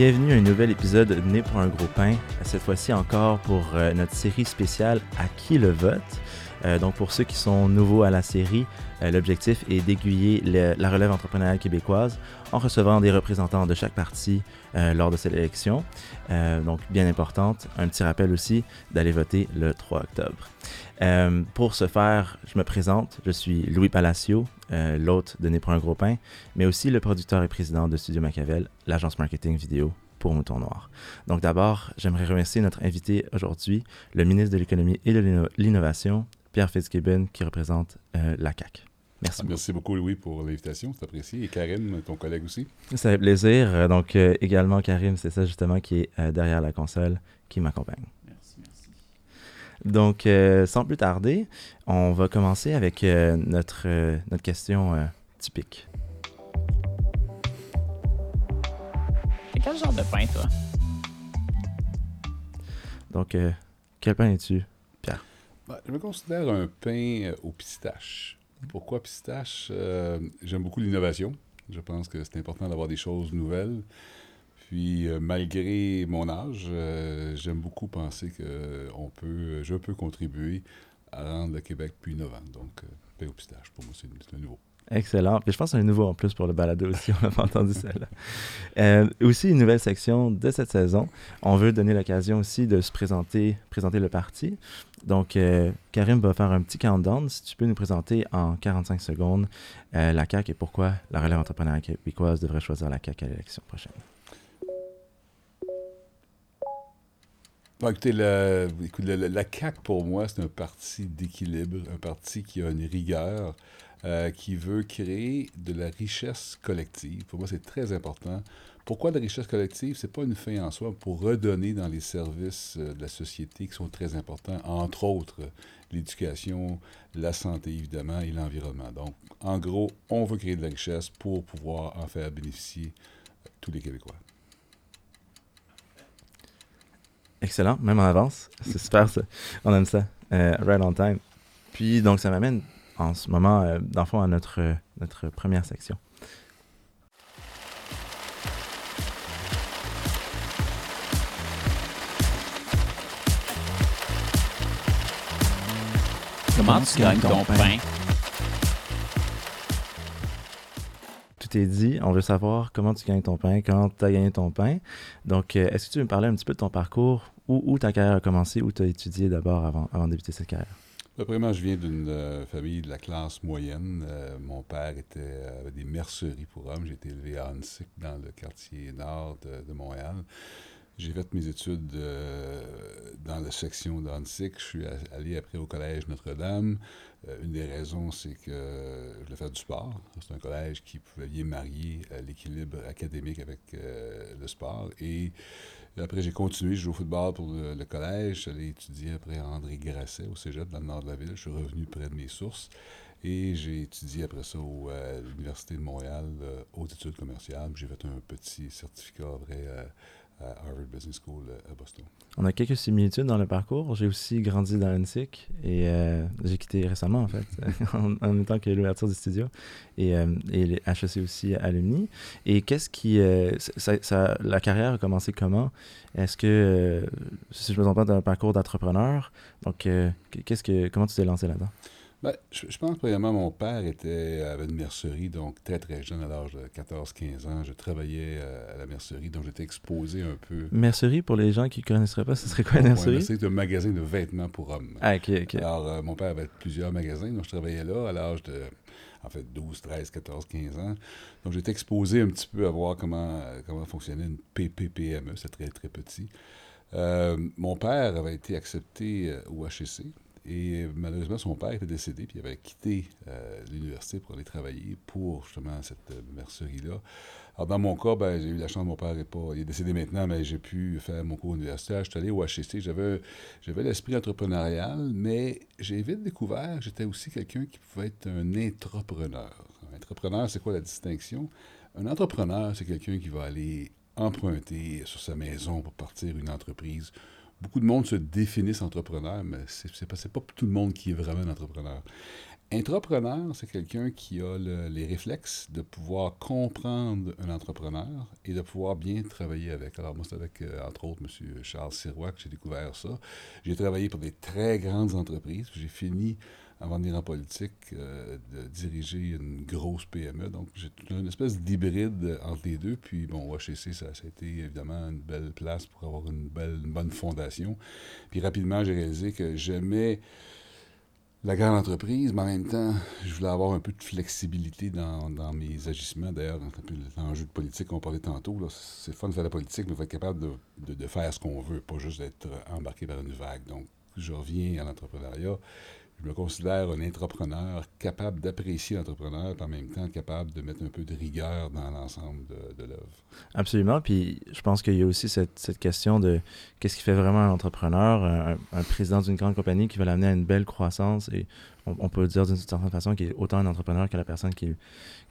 Bienvenue à un nouvel épisode Né pour un gros pain. Cette fois-ci encore pour euh, notre série spéciale À qui le vote? Euh, donc, pour ceux qui sont nouveaux à la série, euh, l'objectif est d'aiguiller la relève entrepreneuriale québécoise en recevant des représentants de chaque parti euh, lors de cette élection. donc, bien importante. Un petit rappel aussi d'aller voter le 3 octobre. pour ce faire, je me présente. Je suis Louis Palacio, l'hôte de Né pour un gros pain, mais aussi le producteur et président de Studio Machiavel, l'agence marketing vidéo pour Mouton Noir. Donc d'abord, j'aimerais remercier notre invité aujourd'hui, le ministre de l'Économie et de l'Innovation, Pierre Fitzgibbon, qui représente euh, la CAC. Merci. Ah, merci beaucoup, Louis, pour l'invitation. C'est apprécié. Et Karim, ton collègue aussi. Ça fait plaisir. Euh, donc, euh, également, Karim, c'est ça justement qui est derrière la console, qui m'accompagne. Merci, merci. Donc, sans plus tarder, on va commencer avec notre, notre question typique. Et quel genre de pain, toi? Donc, quel pain es-tu? Je me considère un pain euh, au pistache. Pourquoi pistache? Euh, j'aime beaucoup l'innovation. Je pense que c'est important d'avoir des choses nouvelles. Puis, euh, malgré mon âge, j'aime beaucoup penser que on peut, je peux contribuer à rendre le Québec plus innovant. Donc, pain au pistache, pour moi, c'est un nouveau. Excellent. Puis je pense que c'est un nouveau en plus pour le balado aussi. On n'a pas entendu celle-là. Euh, aussi, une nouvelle section de cette saison. On veut donner l'occasion aussi de se présenter, présenter le parti. Donc, euh, Karim va faire un petit countdown. Si tu peux nous présenter en 45 secondes euh, la CAQ et pourquoi la relève entrepreneuriale québécoise devrait choisir la CAQ à l'élection prochaine. écoutez, la, la CAQ, pour moi, c'est un parti d'équilibre, un parti qui a une rigueur, euh, qui veut créer de la richesse collective. Pour moi, c'est très important. Pourquoi la richesse collective? Ce n'est pas une fin en soi, pour redonner dans les services euh, de la société qui sont très importants, entre autres l'éducation, la santé évidemment et l'environnement. Donc, en gros, on veut créer de la richesse pour pouvoir en faire bénéficier tous les Québécois. Excellent, même en avance. C'est super ça. On aime ça. Euh, right on time. Puis, donc, ça m'amène en ce moment, euh, dans le fond, à notre, euh, notre première section. Comment tu gagnes ton pain? Tout est dit. On veut savoir comment tu gagnes ton pain, quand tu as gagné ton pain. Donc, euh, est-ce que tu veux me parler un petit peu de ton parcours, où, où ta carrière a commencé, où tu as étudié d'abord avant, avant de débuter cette carrière? Premièrement, je viens d'une euh, famille de la classe moyenne. Euh, mon père était, euh, avait des merceries pour hommes. J'ai été élevé à Hansic, dans le quartier nord de, Montréal. J'ai fait mes études dans la section d'Hansic. Je suis allé après au collège Notre-Dame. une des raisons, c'est que je voulais faire du sport. C'est un collège qui pouvait bien marier l'équilibre académique avec le sport. Et après, j'ai continué, je joue au football pour le, collège. J'allais étudier après André Grasset au cégep dans le nord de la ville. Je suis revenu près de mes sources. Et j'ai étudié après ça euh, à l'Université de Montréal, euh, haute études commerciales. J'ai fait un petit certificat après euh, à Harvard Business School à Boston. On a quelques similitudes dans le parcours. J'ai aussi grandi dans l'ANSIC et euh, j'ai quitté récemment, en fait, en, même temps que l'ouverture du studio et, euh, et HEC aussi à l'UNI. Et qu'est-ce qui. Euh, la carrière a commencé comment? Est-ce que, si je me trompe pas, dans un parcours d'entrepreneur, donc qu'est-ce que, comment tu t'es lancé là-dedans? Ben, je, pense, premièrement, mon père était, avait une mercerie, donc très, très jeune, à l'âge de 14-15 ans. Je travaillais euh, à la mercerie, donc j'étais exposé un peu. Mercerie, pour les gens qui ne connaisseraient pas, ce serait quoi une mercerie? c'est un magasin de vêtements pour hommes. Ah, OK, OK. Alors, euh, mon père avait plusieurs magasins, donc je travaillais là à l'âge de, en fait, 12, 13, 14, 15 ans. Donc, j'étais exposé un petit peu à voir comment, comment fonctionnait une PPPME, c'est très, très petit. Euh, mon père avait été accepté au HEC, et malheureusement, son père était décédé, puis il avait quitté euh, l'université pour aller travailler pour justement cette euh, mercerie-là. Alors, dans mon cas, ben, j'ai eu la chance, mon père est pas, il est décédé maintenant, mais j'ai pu faire mon cours universitaire. Je suis allé au HEC. J'avais, j'avais l'esprit entrepreneurial, mais j'ai vite découvert que j'étais aussi quelqu'un qui pouvait être un entrepreneur. Un entrepreneur, c'est quoi la distinction? Un entrepreneur, c'est quelqu'un qui va aller emprunter sur sa maison pour partir une entreprise beaucoup de monde se définissent entrepreneur, mais c'est n'est pas, tout le monde qui est vraiment un entrepreneur. Intrapreneur, c'est quelqu'un qui a le- les réflexes de pouvoir comprendre un entrepreneur et de pouvoir bien travailler avec. Alors moi, c'est avec, euh, entre autres, M. Charles Sirois que j'ai découvert ça. J'ai travaillé pour des très grandes entreprises. J'ai fini, avant de venir en politique, euh, de diriger une grosse PME. Donc, j'ai une espèce d'hybride entre les deux. Puis, bon, HEC, ça, ça a été évidemment une belle place pour avoir une, belle, bonne fondation. Puis, rapidement, j'ai réalisé que j'aimais la grande entreprise, mais en même temps, je voulais avoir un peu de flexibilité dans, dans mes agissements. D'ailleurs, l'enjeu de politique qu'on parlait tantôt, c'est fun de faire la politique, mais il faut être capable de, de- de faire ce qu'on veut, pas juste d'être embarqué par une vague. Donc, je reviens à l'entrepreneuriat. Je me considère un entrepreneur capable d'apprécier l'entrepreneur, puis en même temps capable de mettre un peu de rigueur dans l'ensemble de, l'œuvre. Absolument. Puis je pense qu'il y a aussi cette, question de qu'est-ce qui fait vraiment un entrepreneur, un, président d'une grande compagnie qui va l'amener à une belle croissance. Et on, on peut dire d'une certaine façon qu'il est autant un entrepreneur que la personne qui,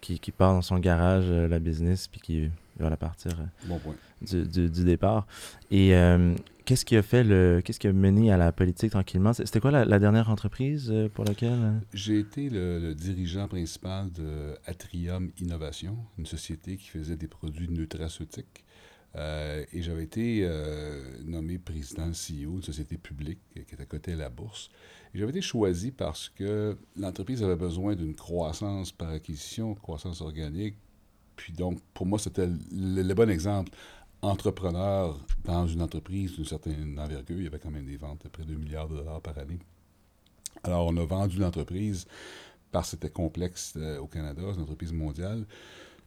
qui, qui part dans son garage, euh, la business, puis qui va la partir euh, Bon point. du, du- du départ. Et euh, qu'est-ce qui a fait le. Qu'est-ce qui a mené à la politique tranquillement? C'était quoi la, la dernière entreprise euh, pour laquelle? J'ai été le, le dirigeant principal de Atrium Innovation, une société qui faisait des produits nutraceutiques. Euh, et j'avais été euh, nommé président CEO d'une société publique qui était cotée à la bourse. Et j'avais été choisi parce que l'entreprise avait besoin d'une croissance par acquisition, croissance organique. Puis donc, pour moi, c'était le, le bon exemple. Entrepreneur dans une entreprise d'une certaine envergure, il y avait quand même des ventes de près de 2 milliards de dollars par année. Alors, on a vendu l'entreprise parce que c'était complexe euh, au Canada, c'est une entreprise mondiale.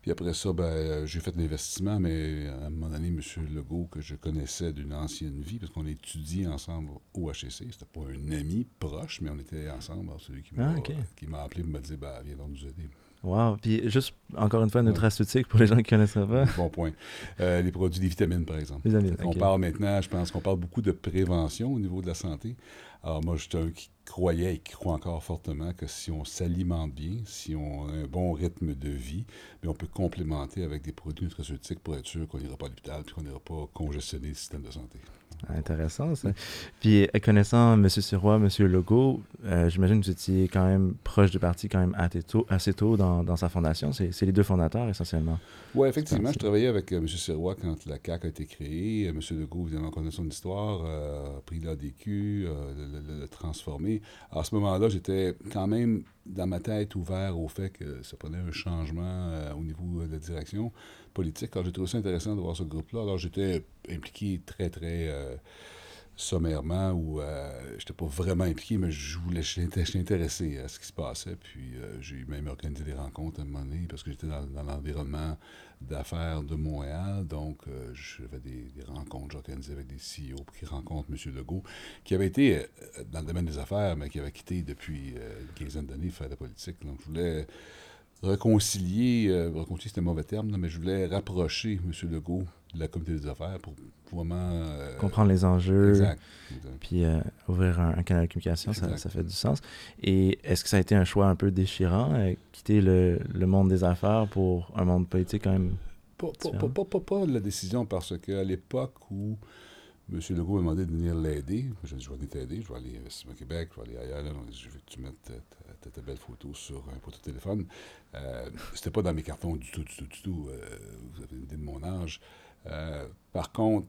Puis après ça, ben, euh, j'ai fait l'investissement, mais à un moment donné, M. Legault, que je connaissais d'une ancienne vie, parce qu'on a étudié ensemble au HEC, c'était pas un ami proche, mais on était ensemble. Alors, celui qui m'a Ah, qui m'a appelé me dit ben, Viens donc nous aider. Wow. Puis juste, encore une fois, nutraceutique pour les gens qui ne connaissent pas. Bon point. Euh, les produits, des vitamines, par exemple. Les amis. On parle maintenant, je pense qu'on parle beaucoup de prévention au niveau de la santé. Alors moi, j'étais un qui croyait et qui croit encore fortement que si on s'alimente bien, si on a un bon rythme de vie, bien, on peut complémenter avec des produits nutraceutiques pour être sûr qu'on n'ira pas à l'hôpital et qu'on n'ira pas congestionner le système de santé. Intéressant, ça. Puis, euh, connaissant M. Sirois, M. Legault, euh, j'imagine que vous étiez quand même proche du parti quand même assez tôt, assez tôt dans, dans sa fondation. C'est les deux fondateurs, essentiellement. Oui, effectivement, je travaillais avec euh, M. Sirois quand la CAQ a été créée. M. Legault, évidemment, connaît son histoire, euh, a pris l'ADQ, le transformé. À ce moment-là, j'étais quand même dans ma tête ouvert au fait que ça prenait un changement au niveau de la direction politique. Alors, j'ai trouvé ça intéressant de voir ce groupe-là. Alors, j'étais impliqué très, très euh, sommairement ou euh, j'étais pas vraiment impliqué, mais je voulais, j'étais intéressé à ce qui se passait. Puis euh, j'ai même organisé des rencontres à un moment donné parce que j'étais dans, dans l'environnement d'affaires de Montréal. Donc, euh, j'avais des, des rencontres, j'organisais avec des CEO qu'ils rencontrent M. Legault, qui avait été dans le domaine des affaires, mais qui avait quitté depuis une quinzaine d'années faire de la politique. Donc, je voulais réconcilier, euh, réconcilier c'était un mauvais terme, là, mais je voulais rapprocher M. Legault de la communauté des affaires pour vraiment... euh, Comprendre les enjeux, Exact. exact. puis euh, ouvrir un, un canal de communication, ça, fait du sens. Et est-ce que ça a été un choix un peu déchirant, euh, quitter le, le monde des affaires pour un monde politique quand même Pas, la décision, parce qu'à l'époque où M. Legault m'a demandé de venir l'aider, j'ai dit, je vais venir t'aider, je vais aller à Investissement Québec, je vais aller ailleurs, là, je veux que tu mettes ta belle photo sur un de téléphone. Euh, C'était pas dans mes cartons du tout, du tout, du tout. Euh, vous avez une idée de mon âge. Euh, par contre,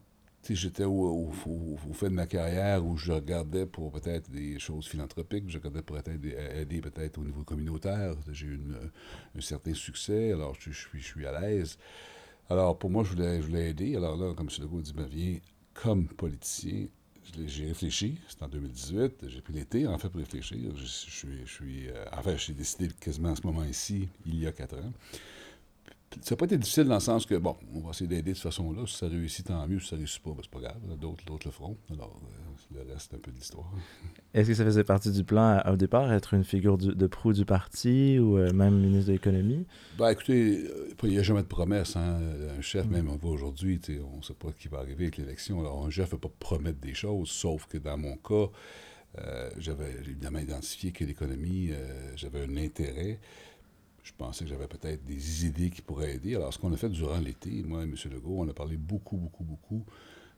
j'étais au, au, au- au fait de ma carrière où je regardais pour peut-être des choses philanthropiques, je regardais pour des- aider peut-être au niveau communautaire. J'ai eu un certain succès, alors je, je suis, je suis à l'aise. Alors, pour moi, je voulais, je voulais aider. Alors là, comme M. Legault dit, ben, viens comme politicien. J'ai réfléchi, c'était en 2018, j'ai pris l'été, en fait, pour réfléchir. Je, suis, je suis, euh, enfin, j'ai décidé quasiment à ce moment-ci, il y a quatre ans. Ça n'a pas été difficile dans le sens que, bon, on va essayer d'aider de cette façon-là. Si ça réussit, tant mieux. Si ça réussit pas, ben, c'est pas grave. D'autres, d'autres le feront. Alors, euh, le reste, c'est un peu de l'histoire. Est-ce que ça faisait partie du plan à- au départ, être une figure du- de proue du parti ou euh, même ministre de l'économie? Ben, écoutez, euh, il n'y a jamais de promesse. Hein? Un chef, Mm. même, on voit aujourd'hui, on ne sait pas ce qui va arriver avec l'élection. Alors, un chef ne peut pas promettre des choses, sauf que dans mon cas, euh, j'avais évidemment identifié que l'économie, j'avais un intérêt. Je pensais que j'avais peut-être des idées qui pourraient aider. Alors, ce qu'on a fait durant l'été, moi et M. Legault, on a parlé beaucoup, beaucoup, beaucoup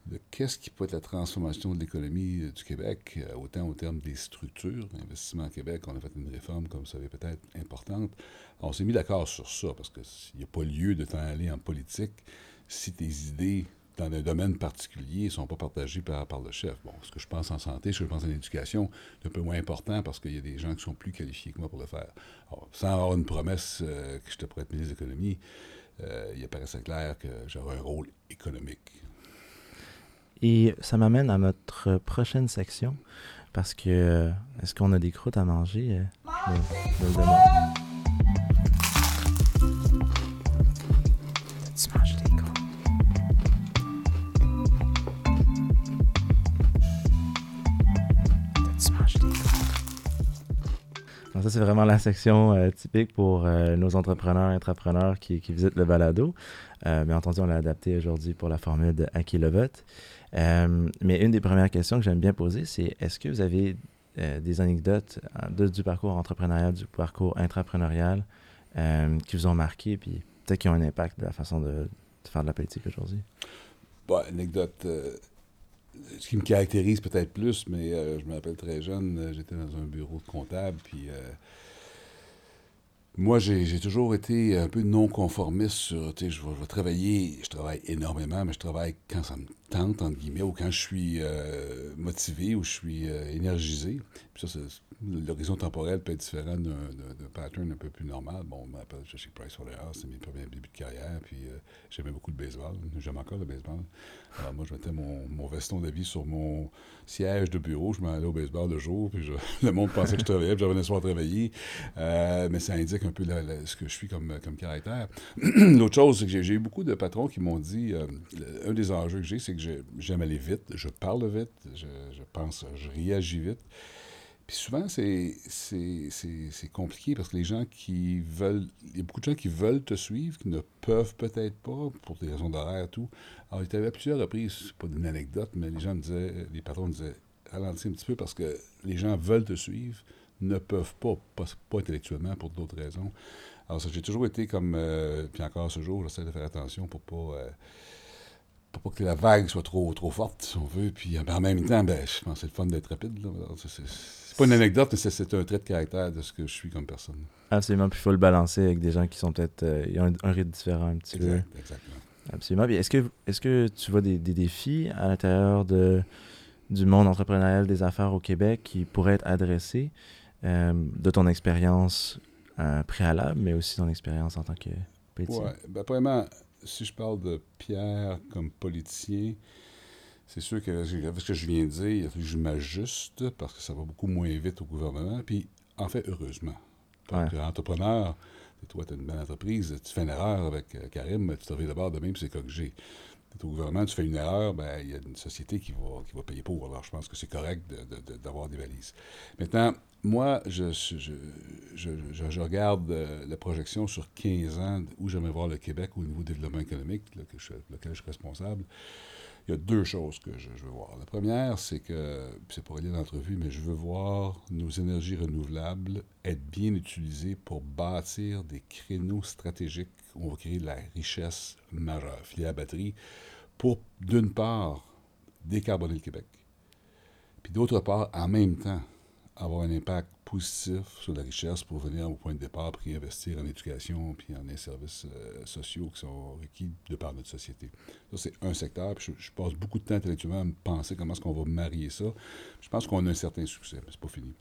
de qu'est-ce qui peut être la transformation de l'économie euh, du Québec, euh, autant au terme des structures. Investissement Québec, on a fait une réforme, comme vous savez, peut-être importante. On s'est mis d'accord sur ça, parce qu'il n'y a pas lieu de t'en aller en politique si tes idées dans un domaine particulier ne sont pas partagées par, le chef. Bon, ce que je pense en santé, ce que je pense en éducation, c'est un peu moins important parce qu'il y a des gens qui sont plus qualifiés que moi pour le faire. Sans avoir une promesse euh, que je te pourrais ministre de l'économie, euh, il apparaissait clair que j'aurais un rôle économique. Et ça m'amène à notre prochaine section, parce que euh, est-ce qu'on a des croûtes à manger? Euh, de- demain? Ça, c'est vraiment la section euh, typique pour euh, nos entrepreneurs et intrapreneurs qui, visitent le balado. Euh, bien entendu, on l'a adapté aujourd'hui pour la formule de À qui le vote. Mais une des premières questions que j'aime bien poser, c'est est-ce que vous avez des anecdotes du parcours entrepreneurial, du parcours intrapreneurial qui vous ont marqué, puis peut-être qui ont un impact de la façon de, de faire de la politique aujourd'hui? Bon, anecdote. Ce qui me caractérise peut-être plus, mais euh, je me rappelle très jeune, euh, j'étais dans un bureau de comptable, puis euh, moi, j'ai toujours été un peu non-conformiste sur, tu je vais, travailler, je travaille énormément, mais je travaille quand ça me tente, entre guillemets, ou quand je suis motivé, ou je suis énergisé. Puis ça, l'horizon temporel peut être différent d'un pattern un peu plus normal. Bon, on m'appelle chez Pricewaterhouse, c'est mes premiers débuts de carrière, puis j'aimais beaucoup le baseball, j'aime encore le baseball. Alors moi, je mettais mon, mon veston d'avis sur mon siège de bureau, je m'en allais au baseball le jour, puis je- le monde pensait que je travaillais, puis je revenais soir travailler. Euh, mais ça indique un peu ce que je suis comme, comme caractère. L'autre chose, c'est que j'ai- eu beaucoup de patrons qui m'ont dit, euh, un des enjeux que j'ai, c'est que j'ai- j'aime aller vite, je parle vite, je pense, je réagis vite. Puis souvent, c'est compliqué parce que les gens qui veulent. Il y a beaucoup de gens qui veulent te suivre, qui ne peuvent peut-être pas, pour des raisons d'horaire et tout. Alors, il t'avait à plusieurs reprises, pas une anecdote, mais les gens me disaient, les patrons me disaient, ralentis un petit peu parce que les gens veulent te suivre, ne peuvent pas, pas, intellectuellement, pour d'autres raisons. Alors, ça, j'ai toujours été comme. euh, puis encore ce jour, j'essaie de faire attention pour pas. euh, pour pas que la vague soit trop, trop forte, si on veut. Puis en même temps, ben, je pense que c'est le fun d'être rapide. là. C'est pas une anecdote, mais c'est- un trait de caractère de ce que je suis comme personne. Absolument, puis il faut le balancer avec des gens qui sont peut-être. euh, ils ont un, un rythme différent un petit peu. Exact, exactement. Absolument. Est-ce que, est que tu vois des, des défis à l'intérieur de, du monde entrepreneurial des affaires au Québec qui pourraient être adressés euh, de ton expérience euh, préalable, mais aussi ton expérience en tant que politicien? Ouais, ben, premièrement, si je parle de Pierre comme politicien, c'est sûr que avec ce que je viens de dire, il a fallu que je m'ajuste parce que ça va beaucoup moins vite au gouvernement. Puis, en fait, heureusement. Parce Ouais. entrepreneur, toi, tu as une belle entreprise, tu fais une erreur avec euh, Karim, tu te reviens d'abord de même, puis c'est corrigé. Tu au gouvernement, tu fais une erreur, ben, il y a une société qui va, qui va payer pour. Alors, je pense que c'est correct de- de- de- d'avoir des valises. Maintenant, moi, je, je, je, je- regarde euh, la projection sur 15 ans où j'aimerais voir le Québec au niveau du développement économique, là, que je, lequel je suis responsable. Il y a deux choses que je, veux voir. La première, c'est que, c'est pour aller l'entrevue, mais je veux voir nos énergies renouvelables être bien utilisées pour bâtir des créneaux stratégiques où on va créer de la richesse majeure. Filière batterie, pour, d'une part, décarboner le Québec, puis d'autre part, en même temps, avoir un impact positif sur la richesse pour venir au point de départ, puis investir en éducation, puis en des services euh, sociaux qui sont requis de par notre société. Ça, c'est un secteur, puis je, passe beaucoup de temps intellectuellement à me penser comment est-ce qu'on va marier ça. Je pense qu'on a un certain succès, mais c'est pas fini.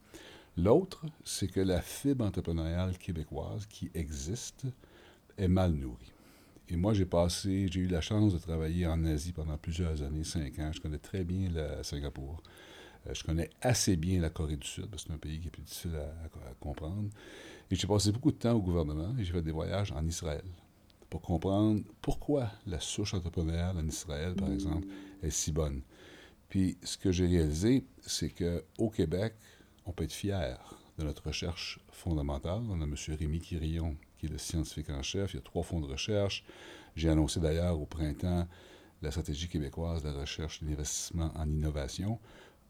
L'autre, c'est que la fibre entrepreneuriale québécoise qui existe est mal nourrie. Et moi, j'ai passé, j'ai eu la chance de travailler en Asie pendant plusieurs années, cinq ans. Je connais très bien la Singapour. Euh, je connais assez bien la Corée du Sud, parce que c'est un pays qui est plus difficile à, à- à comprendre. Et j'ai passé beaucoup de temps au gouvernement et j'ai fait des voyages en Israël pour comprendre pourquoi la souche entrepreneuriale en Israël, par exemple, est si bonne. Puis ce que j'ai réalisé, c'est qu'au Québec, on peut être fier de notre recherche fondamentale. On a M. Rémi Quirillon, qui est le scientifique en chef. Il y a trois fonds de recherche. J'ai annoncé d'ailleurs au printemps la stratégie québécoise de la recherche et l'investissement en innovation.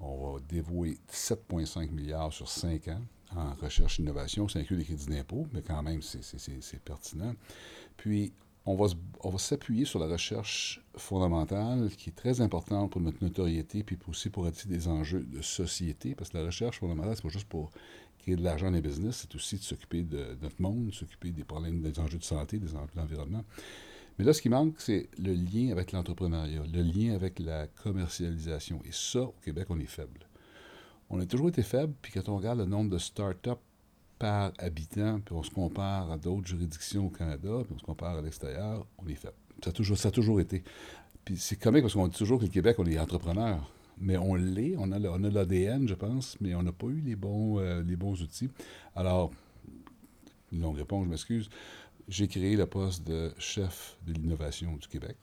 On va dévouer 7,5 milliards sur 5 ans en recherche et innovation. Ça inclut les crédits d'impôt, mais quand même, c'est- pertinent. Puis, on va, s'appuyer sur la recherche fondamentale qui est très importante pour notre notoriété, puis aussi pour attirer des enjeux de société, parce que la recherche fondamentale, c'est pas juste pour créer de l'argent dans les business, c'est aussi de s'occuper de notre monde, de s'occuper des problèmes, des enjeux de santé, des enjeux d'environnement. Mais là, ce qui manque, c'est le lien avec l'entrepreneuriat, le lien avec la commercialisation. Et ça, au Québec, on est faible. On a toujours été faible, puis quand on regarde le nombre de start-up par habitant, puis on se compare à d'autres juridictions au Canada, puis on se compare à l'extérieur, on est faible. Ça a toujours, ça a toujours été. Puis c'est comique parce qu'on dit toujours que le Québec, on est entrepreneur. Mais on l'est, on a l'ADN, je pense, mais on n'a pas eu les bons, euh, les bons outils. Alors, une longue réponse, je m'excuse. J'ai créé le poste de chef de l'innovation du Québec,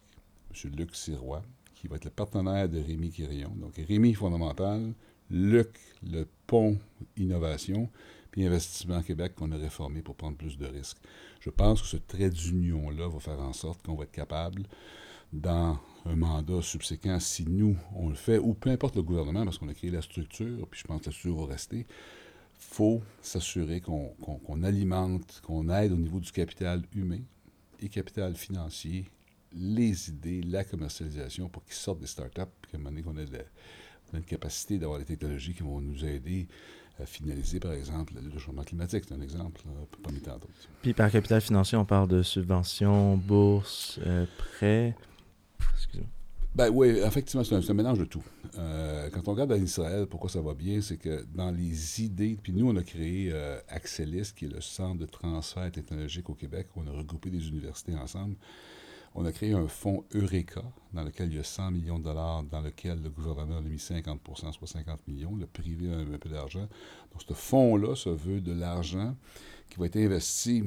M. Luc Sirois, qui va être le partenaire de Rémi Quirion. Donc, Rémi fondamental, Luc, le pont innovation, puis Investissement Québec qu'on a réformé pour prendre plus de risques. Je pense que ce trait d'union-là va faire en sorte qu'on va être capable, dans un mandat subséquent, si nous, on le fait, ou peu importe le gouvernement, parce qu'on a créé la structure, puis je pense que la structure va rester, faut s'assurer qu'on alimente, qu'on aide au niveau du capital humain et capital financier, les idées, la commercialisation pour qu'ils sortent des startups, puis qu'à un moment donné, qu'on ait, une capacité d'avoir des technologies qui vont nous aider à finaliser, par exemple, le changement climatique. C'est un exemple, parmi tant d'autres. Puis par capital financier, on parle de subventions, bourses, euh, prêts. Excusez-moi. Ben oui, effectivement, c'est un, mélange de tout. Euh, quand on regarde en Israël, pourquoi ça va bien, c'est que dans les idées, puis nous, on a créé euh, Axelis, qui est le centre de transfert technologique au Québec, on a regroupé des universités ensemble. On a créé un fonds Eureka, dans lequel il y a 100 millions de dollars, dans lequel le gouvernement a mis 50% soit 50 millions, le privé a un, peu d'argent. Donc, ce fonds-là se veut de l'argent qui va être investi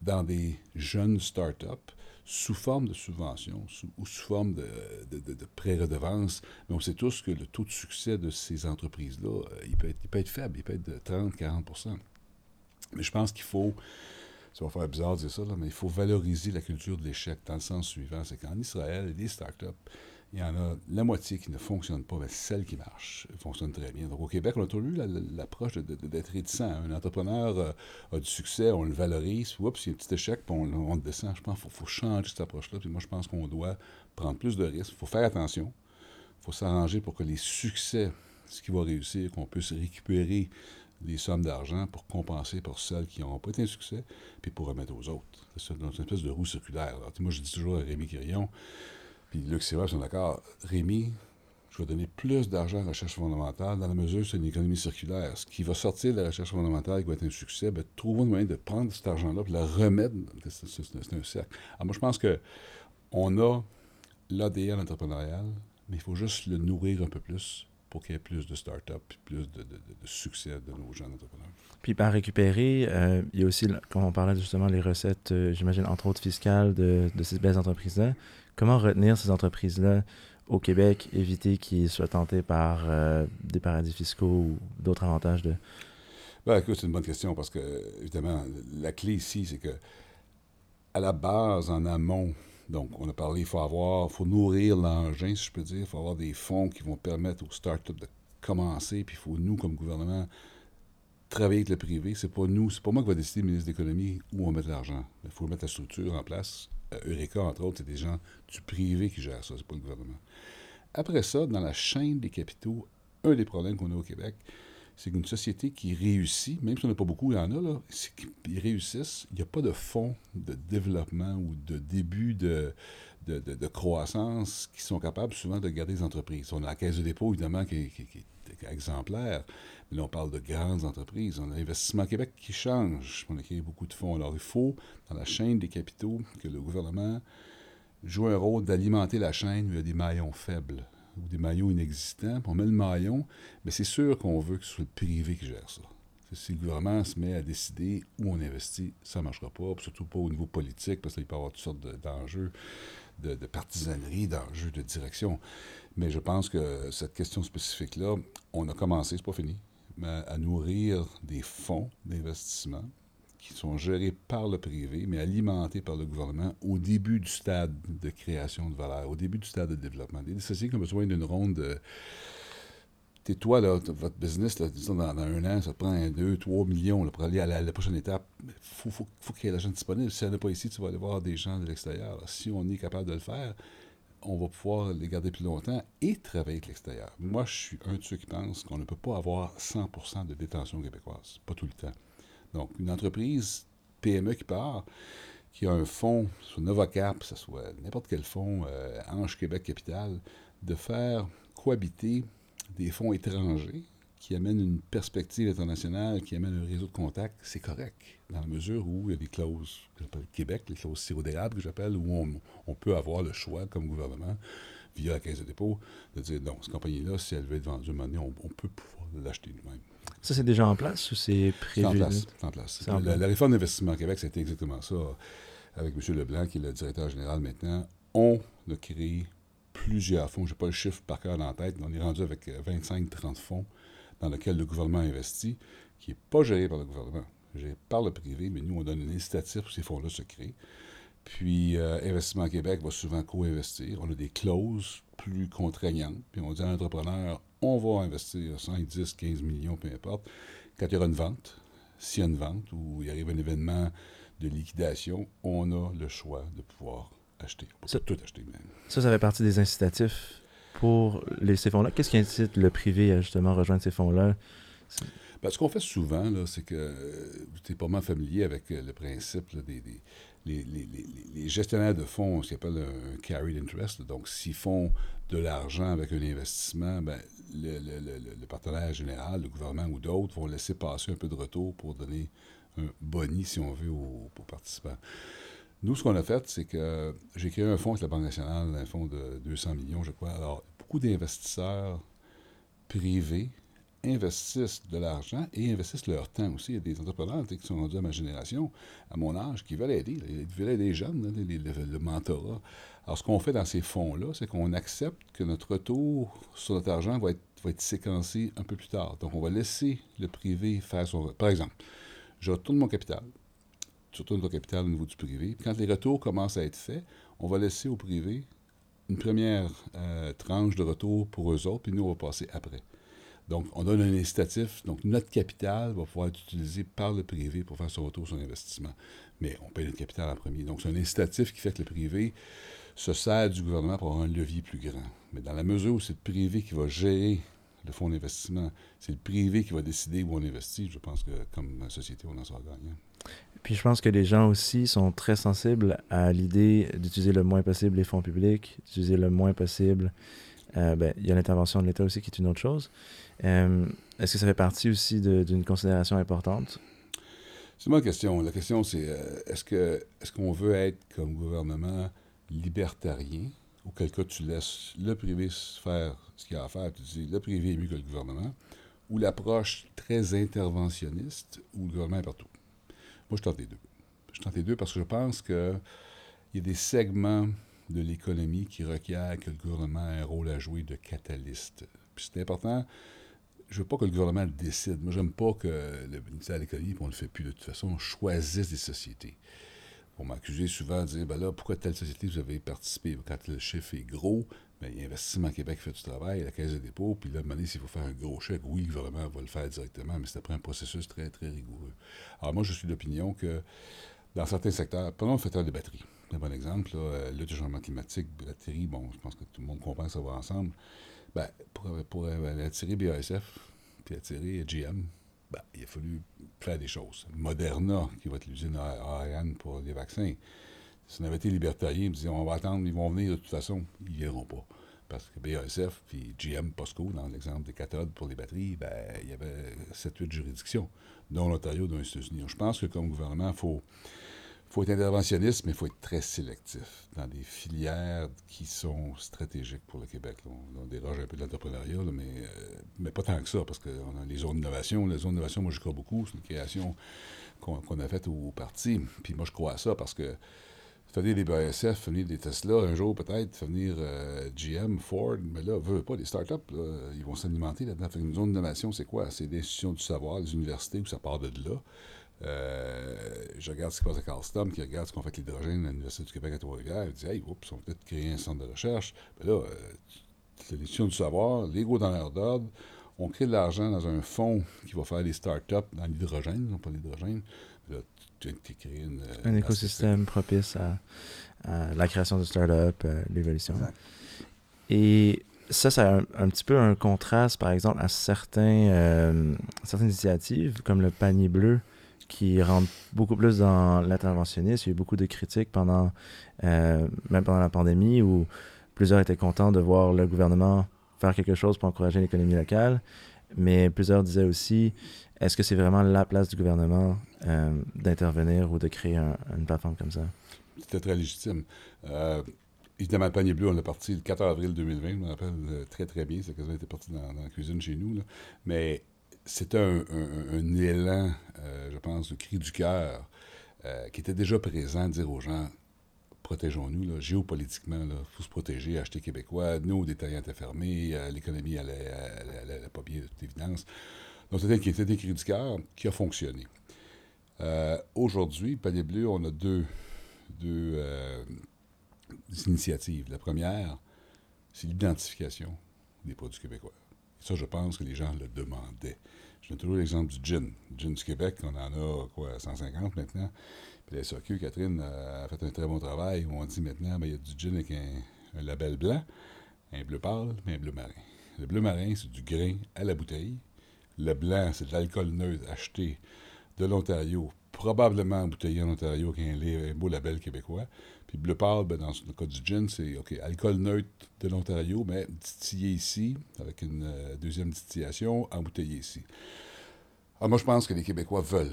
dans des jeunes startups sous forme de subventions sous- ou sous forme de, de, de, de pré-redevance. Mais on sait tous que le taux de succès de ces entreprises-là, euh, il, peut être, il peut être faible, il peut être de 30-40% Mais je pense qu'il faut, ça va faire bizarre de dire ça, là, mais il faut valoriser la culture de l'échec dans le sens suivant. C'est qu'en Israël, les startups, il y en a la moitié qui ne fonctionnent pas, mais celles qui marchent fonctionnent très bien. Donc au Québec, on a toujours eu la- la- l'approche d'être réticent. Un entrepreneur euh, a du succès, on le valorise, oups, il y a un petit échec, puis on, on le descend. Je pense qu'il faut, faut changer cette approche-là. Puis moi, je pense qu'on doit prendre plus de risques. Il faut faire attention. Il faut s'arranger pour que les succès, ce qui va réussir, qu'on puisse récupérer des sommes d'argent pour compenser pour celles qui n'ont pas été un succès, puis pour remettre aux autres. C'est une espèce de roue circulaire. Alors, moi, je dis toujours à Rémi Quirion, puis Luc Sirard sont d'accord, Rémi, je vais donner plus d'argent à la recherche fondamentale dans la mesure où c'est une économie circulaire. Ce qui va sortir de la recherche fondamentale qui va être un succès, ben, trouvons le moyen de prendre cet argent-là et le remettre. C'est, un cercle. Alors moi, je pense que on a l'ADN entrepreneurial, mais il faut juste le nourrir un peu plus pour qu'il y ait plus de start-up et plus de, succès de nos jeunes entrepreneurs. Puis par récupérer, euh, il y a aussi, comme on parlait justement, les recettes, euh, j'imagine, entre autres fiscales de ces belles entreprises-là. Comment retenir ces entreprises-là au Québec, éviter qu'ils soient tentés par euh, des paradis fiscaux ou d'autres avantages de... Ben, c'est une bonne question parce que, évidemment, la clé ici, c'est que à la base, en amont, donc, on a parlé, il faut avoir, faut nourrir l'engin, si je peux dire, il faut avoir des fonds qui vont permettre aux startups de commencer, puis il faut, nous, comme gouvernement, travailler avec le privé. C'est pas nous, c'est pas moi qui va décider, ministre de l'Économie, où on met de l'argent. Il faut mettre la structure en place. Euh, Eureka, entre autres, c'est des gens du privé qui gèrent ça, c'est pas le gouvernement. Après ça, dans la chaîne des capitaux, un des problèmes qu'on a au Québec, c'est qu'une société qui réussit, même si on n'a pas beaucoup, il y en a, là, c'est qu'ils réussissent, il n'y a pas de fonds de développement ou de début de, de, croissance qui sont capables souvent de garder les entreprises. On a la Caisse de dépôt, évidemment, qui, est- exemplaire, mais là, on parle de grandes entreprises. On a l'Investissement Québec qui change. On a créé beaucoup de fonds. Alors, il faut, dans la chaîne des capitaux, que le gouvernement joue un rôle d'alimenter la chaîne où il y a des maillons faibles ou des maillons inexistants. On met le maillon, mais c'est sûr qu'on veut que ce soit le privé qui gère ça. Si le gouvernement se met à décider où on investit, ça ne marchera pas, surtout pas au niveau politique, parce qu'il peut y avoir toutes sortes de- d'enjeux de, de partisanerie, d'enjeux de direction. Mais je pense que cette question spécifique-là, on a commencé, c'est pas fini, à nourrir des fonds d'investissement qui sont gérés par le privé, mais alimentés par le gouvernement au début du stade de création de valeur, au début du stade de développement. Des sociétés qui ont besoin d'une ronde de toi, là, votre business, là, disons, dans, dans un an, ça te prend 2, 3 millions là, pour aller à la, prochaine étape. Il faut, faut, faut qu'il y ait l'argent disponible. Si elle n'est pas ici, tu vas aller voir des gens de l'extérieur. Si on est capable de le faire, on va pouvoir les garder plus longtemps et travailler avec l'extérieur. Moi, je suis un de ceux qui pensent qu'on ne peut pas avoir 100% de détention québécoise, pas tout le temps. Donc, une entreprise PME qui part, qui a un fonds sur Novacap, ce soit n'importe quel fonds, euh, Ange Québec Capital, de faire cohabiter des fonds étrangers qui amènent une perspective internationale, qui amènent un réseau de contacts, c'est correct, dans la mesure où il y a des clauses que j'appelle Québec, les clauses sirop d'érable que j'appelle, où on, on peut avoir le choix comme gouvernement, via la caisse de dépôt, de dire non, cette compagnie-là, si elle veut être vendue donné, on, on peut pouvoir l'acheter nous-mêmes. Ça, c'est déjà en place ou c'est en prévu? place. en place. C'est en La, place. la réforme d'investissement Québec, c'était exactement ça. Avec M. Leblanc, qui est le directeur général maintenant, on a créé plusieurs fonds. Je n'ai pas le chiffre par cœur dans la tête, mais on est rendu avec euh, 25-30 fonds dans lesquels le gouvernement investit, qui n'est pas géré par le gouvernement, géré par le privé, mais nous, on donne une incitatif pour ces fonds-là se créent. Puis, euh, Investissement Québec va souvent co-investir. On a des clauses plus contraignantes. Puis, on dit à l'entrepreneur, on va investir 5, 10, 15 millions, peu importe. Quand il y aura une vente, s'il y a une vente ou il arrive un événement de liquidation, on a le choix de pouvoir acheter. On peut Ça- tout acheter, mais Ça, ça fait partie des incitatifs pour les, ces fonds-là. Qu'est-ce qui incite le privé à justement rejoindre ces fonds-là? Ben, ce qu'on fait souvent, là, c'est que tu es pas mal familier avec euh, le principe là, des, des- les, les- les- les gestionnaires de fonds, ont ce qu'ils appellent un carried interest. Donc, s'ils font de l'argent avec un investissement, ben, le, le- le- le- le partenaire général, le gouvernement ou d'autres vont laisser passer un peu de retour pour donner un boni, si on veut, aux, aux participants. Nous, ce qu'on a fait, c'est que j'ai créé un fonds avec la Banque nationale, un fonds de 200 millions, je crois. Alors, beaucoup d'investisseurs privés investissent de l'argent et investissent leur temps aussi. Il y a des entrepreneurs qui sont rendus à ma génération, à mon âge, qui veulent aider. Ils veulent aider les jeunes, là, les- le, le mentorat. Alors, ce qu'on fait dans ces fonds-là, c'est qu'on accepte que notre retour sur notre argent va être, va être séquencé un peu plus tard. Donc, on va laisser le privé faire son... Par exemple, je retourne mon capital. Tu retournes ton capital au niveau du privé. Puis quand les retours commencent à être faits, on va laisser au privé une première euh, tranche de retour pour eux autres, puis nous, on va passer après. Donc, on donne un incitatif. Donc, notre capital va pouvoir être utilisé par le privé pour faire son retour sur investissement. Mais on paye notre capital en premier. Donc, c'est un incitatif qui fait que le privé se sert du gouvernement pour avoir un levier plus grand. Mais dans la mesure où c'est le privé qui va gérer le fonds d'investissement, c'est le privé qui va décider où on investit, je pense que comme société, on en sera gagnant. Puis je pense que les gens aussi sont très sensibles à l'idée d'utiliser le moins possible les fonds publics, d'utiliser le moins possible. euh, ben, il y a l'intervention de l'État aussi qui est une autre chose. Euh, Est-ce que ça fait partie aussi d'une considération importante? C'est la question. La question, c'est euh, est-ce est-ce qu'on veut être comme gouvernement libertarien, auquel cas tu laisses le privé faire ce qu'il a à faire, tu dis le privé est mieux que le gouvernement, ou l'approche très interventionniste où le gouvernement est partout? Moi, je tente les deux. Je tente les deux parce que je pense que il y a des segments de l'économie qui requièrent que le gouvernement ait un rôle à jouer de catalyste. Puis c'est important. Je veux pas que le gouvernement décide. Moi, j'aime pas que le ministère de l'économie, on le fait plus de toute façon, choisisse des sociétés. On m'a accusé souvent de dire, ben là, pourquoi telle société vous avez participé? Quand le chiffre est gros, a Investissement Québec fait du travail, la Caisse de dépôt, puis là, donné, s'il faut faire un gros chèque, oui, le gouvernement va le faire directement, mais c'est après un processus très, très rigoureux. Alors moi, je suis d'opinion que dans certains secteurs, prenons le secteur des batteries. Un bon exemple, là, euh, lutte changement climatique, batterie, bon, je pense que tout le monde comprend ça va ensemble. Ben, pour, pour euh, attirer BASF, puis attirer GM, ben, il a fallu faire des choses. Moderna, qui va être l'usine Ariane pour les vaccins. Si on avait été libertarien, ils me disaient, on va attendre, ils vont venir de toute façon. Ils viendront pas. Parce que BASF puis GM POSCO, dans l'exemple des cathodes pour les batteries, ben, il y avait 7-8 juridictions, dont l'Ontario, dont les États-Unis. Je pense que comme gouvernement, il faut, faut être interventionniste, mais il faut être très sélectif dans des filières qui sont stratégiques pour le Québec. On, on déroge un peu de l'entrepreneuriat, mais, euh, mais pas tant que ça, parce qu'on a les zones d'innovation. Les zones d'innovation, moi, je crois beaucoup. C'est une création qu'on a faite au parti. Puis moi, je crois à ça parce que venir des BASF, venir des Tesla, un jour peut-être, venir euh, GM, Ford, mais là, veut pas, les startups, ils vont s'alimenter là-dedans. Une zone d'innovation, c'est quoi? C'est l'institution du savoir, les universités où ça part de là. Euh, je regarde ce qui se passe à Carlstom, qui regarde ce qu'on fait avec l'hydrogène à l'Université du Québec à Trois-Rivières. Il dit, hey, oups, on va peut-être créer un centre de recherche. Mais là, euh, c'est l'institution du savoir, les gros dans l'ordre d'ordre. on crée de l'argent dans un fonds qui va faire des startups dans l'hydrogène, non pas l'hydrogène. Là, tu, crées une, euh, Un écosystème propice à, à la création de start-up, l'évolution. Exact. Et ça, c'est un, un petit peu un contraste, par exemple, à certains, euh, certaines initiatives, comme le panier bleu, qui rentrent beaucoup plus dans l'interventionnisme. Il y a eu beaucoup de critiques pendant, euh, même pendant la pandémie, où plusieurs étaient contents de voir le gouvernement faire quelque chose pour encourager l'économie locale. Mais plusieurs disaient aussi, est-ce que c'est vraiment la place du gouvernement euh, d'intervenir ou de créer un- une plateforme comme ça? C'était très légitime. Euh, évidemment, le panier bleu, on l'a parti le 4 avril 2020, je me rappelle très très bien, c'est quasiment été parti dans, la cuisine chez nous. Mais c'était un, élan, je pense, de cri du cœur euh, qui était déjà présent, dire aux gens, protégeons-nous, géopolitiquement, il faut se protéger, acheter québécois, nos détaillants étaient fermés, euh, l'économie allait, allait, pas bien, de toute évidence. Donc c'était un- cri du cœur qui a fonctionné. Euh, Aujourd'hui, panier bleu, on a deux, euh, initiatives. La première, c'est l'identification des produits québécois. Ça, je pense que les gens le demandaient. Je donne toujours l'exemple du gin. Le gin du Québec, on en a, quoi, 150 maintenant. Puis la SAQ, Catherine, euh, a fait un très bon travail. où On dit maintenant, ben, il y a du gin avec un, label blanc, un bleu pâle, mais un bleu marin. Le bleu marin, c'est du grain à la bouteille. Le blanc, c'est de l'alcool neutre acheté de l'Ontario, probablement embouteillé en Ontario un, lait- un beau label québécois. Puis bleu pâle, ben, dans le cas du gin, c'est OK, alcool neutre de l'Ontario, mais distillé ici, avec une euh, deuxième distillation, embouteillé ici. Alors moi, je pense que les Québécois veulent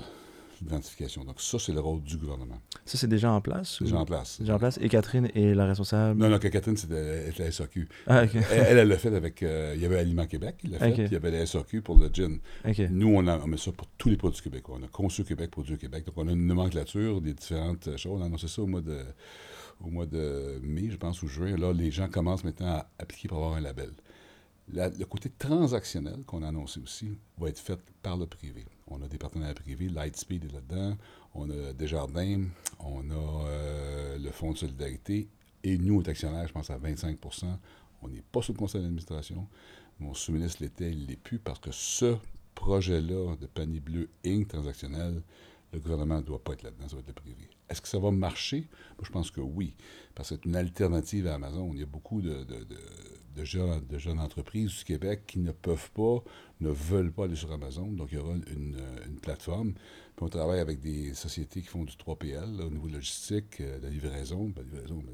l'identification. Donc ça, c'est le rôle du gouvernement. Ça, c'est déjà en place? Ou- déjà en place. Déjà en place. Et Catherine est la responsable? Non, non, que Catherine, c'était la SAQ. Ah, elle, elle, elle l'a fait avec... euh, il y avait Aliment Québec qui l'a fait, puis il y avait la SAQ pour le gin. Nous, on, a, on met ça pour tous les produits québécois. On a conçu Québec, produit au Québec. Donc, on a une nomenclature des différentes euh, choses. On a annoncé ça au mois de, au mois de mai, je pense, ou juin. Là, les gens commencent maintenant à appliquer pour avoir un label. La- le côté transactionnel qu'on a annoncé aussi va être fait par le privé. On a des partenaires privés, Lightspeed est là-dedans, on a Desjardins, on a euh, le Fonds de solidarité, et nous, aux actionnaires, je pense à 25% On n'est pas sous le conseil d'administration. Mon sous-ministre l'était, il ne l'est plus, parce que ce projet-là de panier bleu Inc. transactionnel, le gouvernement ne doit pas être là-dedans, ça va être le privé. Est-ce que ça va marcher? Moi, je pense que oui, parce que c'est une alternative à Amazon. Il y a beaucoup de, de jeunes, de jeunes entreprises du Québec qui ne peuvent pas, ne veulent pas aller sur Amazon. Donc, il y aura une, une plateforme. Puis, on travaille avec des sociétés qui font du 3PL là, au niveau logistique, euh, de la livraison. Ben, livraison, ben,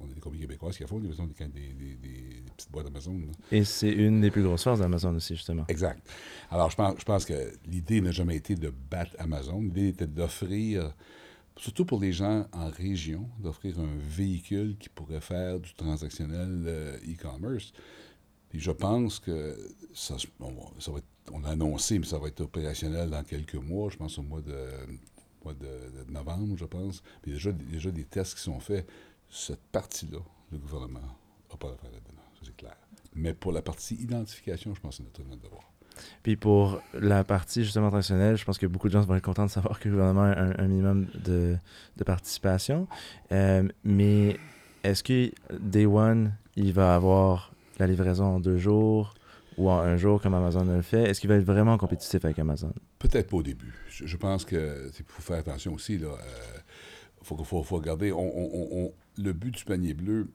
on a des compagnies québécoises qui la font, la livraison des, des, des, des petites boîtes Amazon. là. Et c'est une des plus grosses forces d'Amazon aussi, justement. Exact. Alors, je pense, je pense que l'idée n'a jamais été de battre Amazon. L'idée était d'offrir, surtout pour les gens en région, d'offrir un véhicule qui pourrait faire du transactionnel euh, e-commerce. Puis je pense que ça, ça va être, on a annoncé, mais ça va être opérationnel dans quelques mois, je pense au mois de, mois de, novembre, je pense. Puis déjà, déjà des tests qui sont faits. Cette partie-là, le gouvernement n'a pas à faire là-dedans, c'est clair. Mais pour la partie identification, je pense que c'est notre devoir. Puis pour la partie justement transactionnelle, je pense que beaucoup de gens vont être contents de savoir que le gouvernement a un, un minimum de, de participation. Euh, mais est-ce que Day One, il va avoir la livraison en deux jours ou en un jour comme Amazon le fait? Est-ce qu'il va être vraiment compétitif avec Amazon? Peut-être pas au début. Je, pense que faut faire attention aussi. Il faut, faut, regarder. Le but du panier bleu,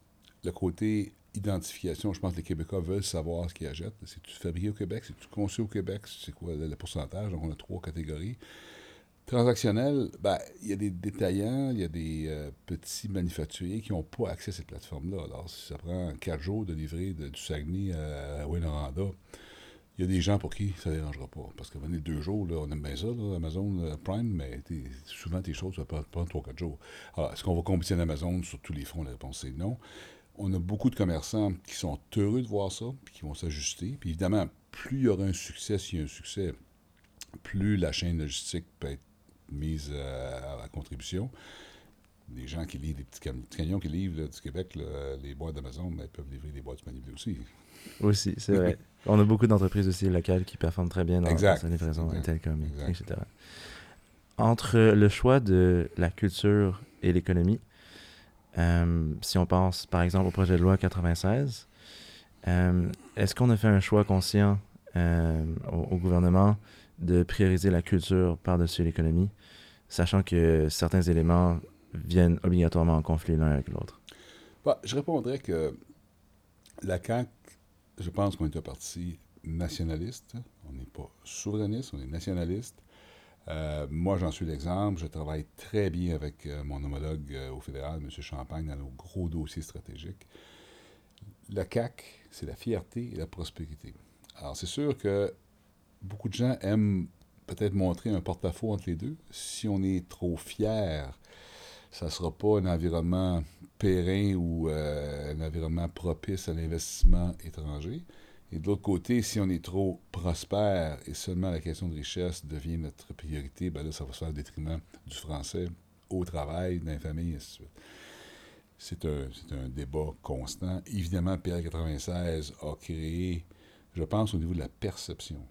le côté identification, je pense que les Québécois veulent savoir ce qu'ils achètent. C'est-tu fabriqué au Québec? C'est-tu conçu au Québec? C'est quoi le, pourcentage? Donc, on a trois catégories. Transactionnel, ben, il y a des détaillants, il y a des euh, petits manufacturiers qui n'ont pas accès à cette plateforme-là. Alors, si ça prend quatre jours de livrer du Saguenay à, Winnoranda, il y a des gens pour qui ça ne dérangera pas. Parce que venir deux jours, là, on aime bien ça, Amazon euh, Prime, mais souvent tes choses, ça peut prendre trois, quatre jours. Alors, est-ce qu'on va compétitionner Amazon sur tous les fronts? La réponse c'est non. On a beaucoup de commerçants qui sont heureux de voir ça, puis qui vont s'ajuster. Puis évidemment, plus il y aura un succès, s'il y a un succès, plus la chaîne logistique peut être mise à, à contribution. Les gens qui livrent des petits, cam- petits camions qui livrent là, du Québec, là, les boîtes d'Amazon, ben, peuvent livrer des boîtes disponibles aussi. Aussi, c'est vrai. On a beaucoup d'entreprises aussi locales qui performent très bien dans, Exact. dans sa livraison. Intelcom, etc. Entre le choix de la culture et l'économie, euh, si on pense par exemple au projet de loi 96, euh, est-ce qu'on a fait un choix conscient euh, au, gouvernement de prioriser la culture par-dessus l'économie, sachant que certains éléments viennent obligatoirement en conflit l'un avec l'autre? Bah, je répondrais que la CAQ, je pense qu'on est un parti nationaliste. On n'est pas souverainiste, on est nationaliste. Euh, moi, j'en suis l'exemple. Je travaille très bien avec euh, mon homologue euh, au fédéral, M. Champagne, dans nos gros dossiers stratégiques. La CAQ, c'est la fierté et la prospérité. Alors, c'est sûr que beaucoup de gens aiment peut-être montrer un porte-à-faux entre les deux. Si on est trop fier, ça ne sera pas un environnement périn ou un environnement propice à l'investissement étranger. Et de l'autre côté, si on est trop prospère et seulement la question de richesse devient notre priorité, ben là, ça va se faire au détriment du français, au travail, dans les familles, et ainsi de suite. C'est un, un, débat constant. Évidemment, Pierre 96 a créé, je pense, au niveau de la perception,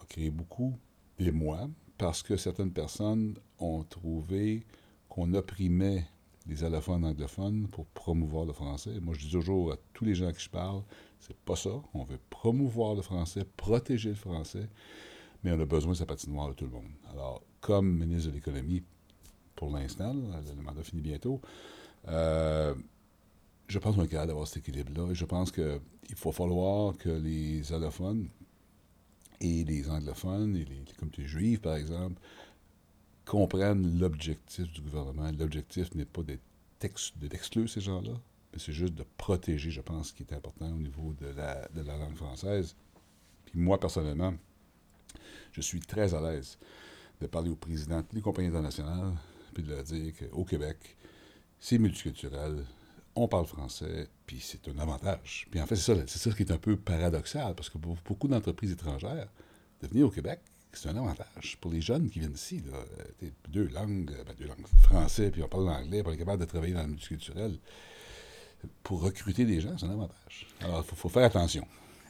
a créé beaucoup d'émoi parce que certaines personnes ont trouvé qu'on opprimait les allophones anglophones pour promouvoir le français. Moi, je dis toujours à tous les gens à qui je parle, c'est pas ça. On veut promouvoir le français, protéger le français, mais on a besoin de sa patinoire de tout le monde. Alors, comme ministre de l'Économie, pour l'instant, le mandat finit bientôt, euh, je pense qu'on est capable d'avoir cet équilibre-là. Je pense qu'il faut falloir que les allophones et les anglophones, et les, les communautés juives, par exemple, comprennent l'objectif du gouvernement. L'objectif n'est pas d'exclure ces gens-là, c'est juste de protéger, je pense, ce qui est important au niveau de la, de la langue française. Puis moi, personnellement, je suis très à l'aise de parler au président de les compagnies internationales, puis de leur dire qu'au Québec, c'est multiculturel, on parle français, puis c'est un avantage. Puis en fait, c'est ça, ça qui est un peu paradoxal, parce que pour beaucoup d'entreprises étrangères, de venir au Québec, c'est un avantage pour les jeunes qui viennent ici. Là. Deux langues, ben, deux langues, français, puis on parle l'anglais, on est capable de travailler dans le multiculturel pour recruter des gens, c'est un avantage. Alors, il faut, faire attention.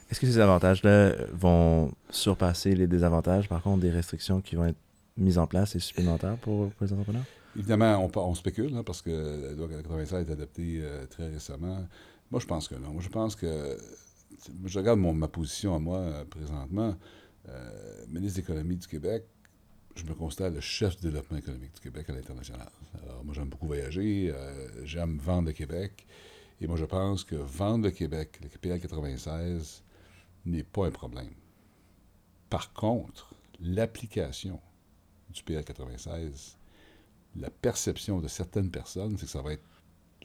Est-ce que ces avantages-là vont surpasser les désavantages, par contre, des restrictions qui vont être mises en place et supplémentaires pour, les entrepreneurs? Évidemment, on, on spécule, hein, parce que la loi 96 a été adoptée euh, très récemment. Moi, je pense que non. Moi, je pense que. Je regarde mon, ma position à moi euh, présentement. Euh, ministre de l'Économie du Québec, je me considère le chef du développement économique du Québec à l'international. Alors, moi, j'aime beaucoup voyager, j'aime vendre le Québec. Et moi, je pense que vendre le Québec, le PL 96, n'est pas un problème. Par contre, l'application du PL 96, la perception de certaines personnes, c'est que ça va être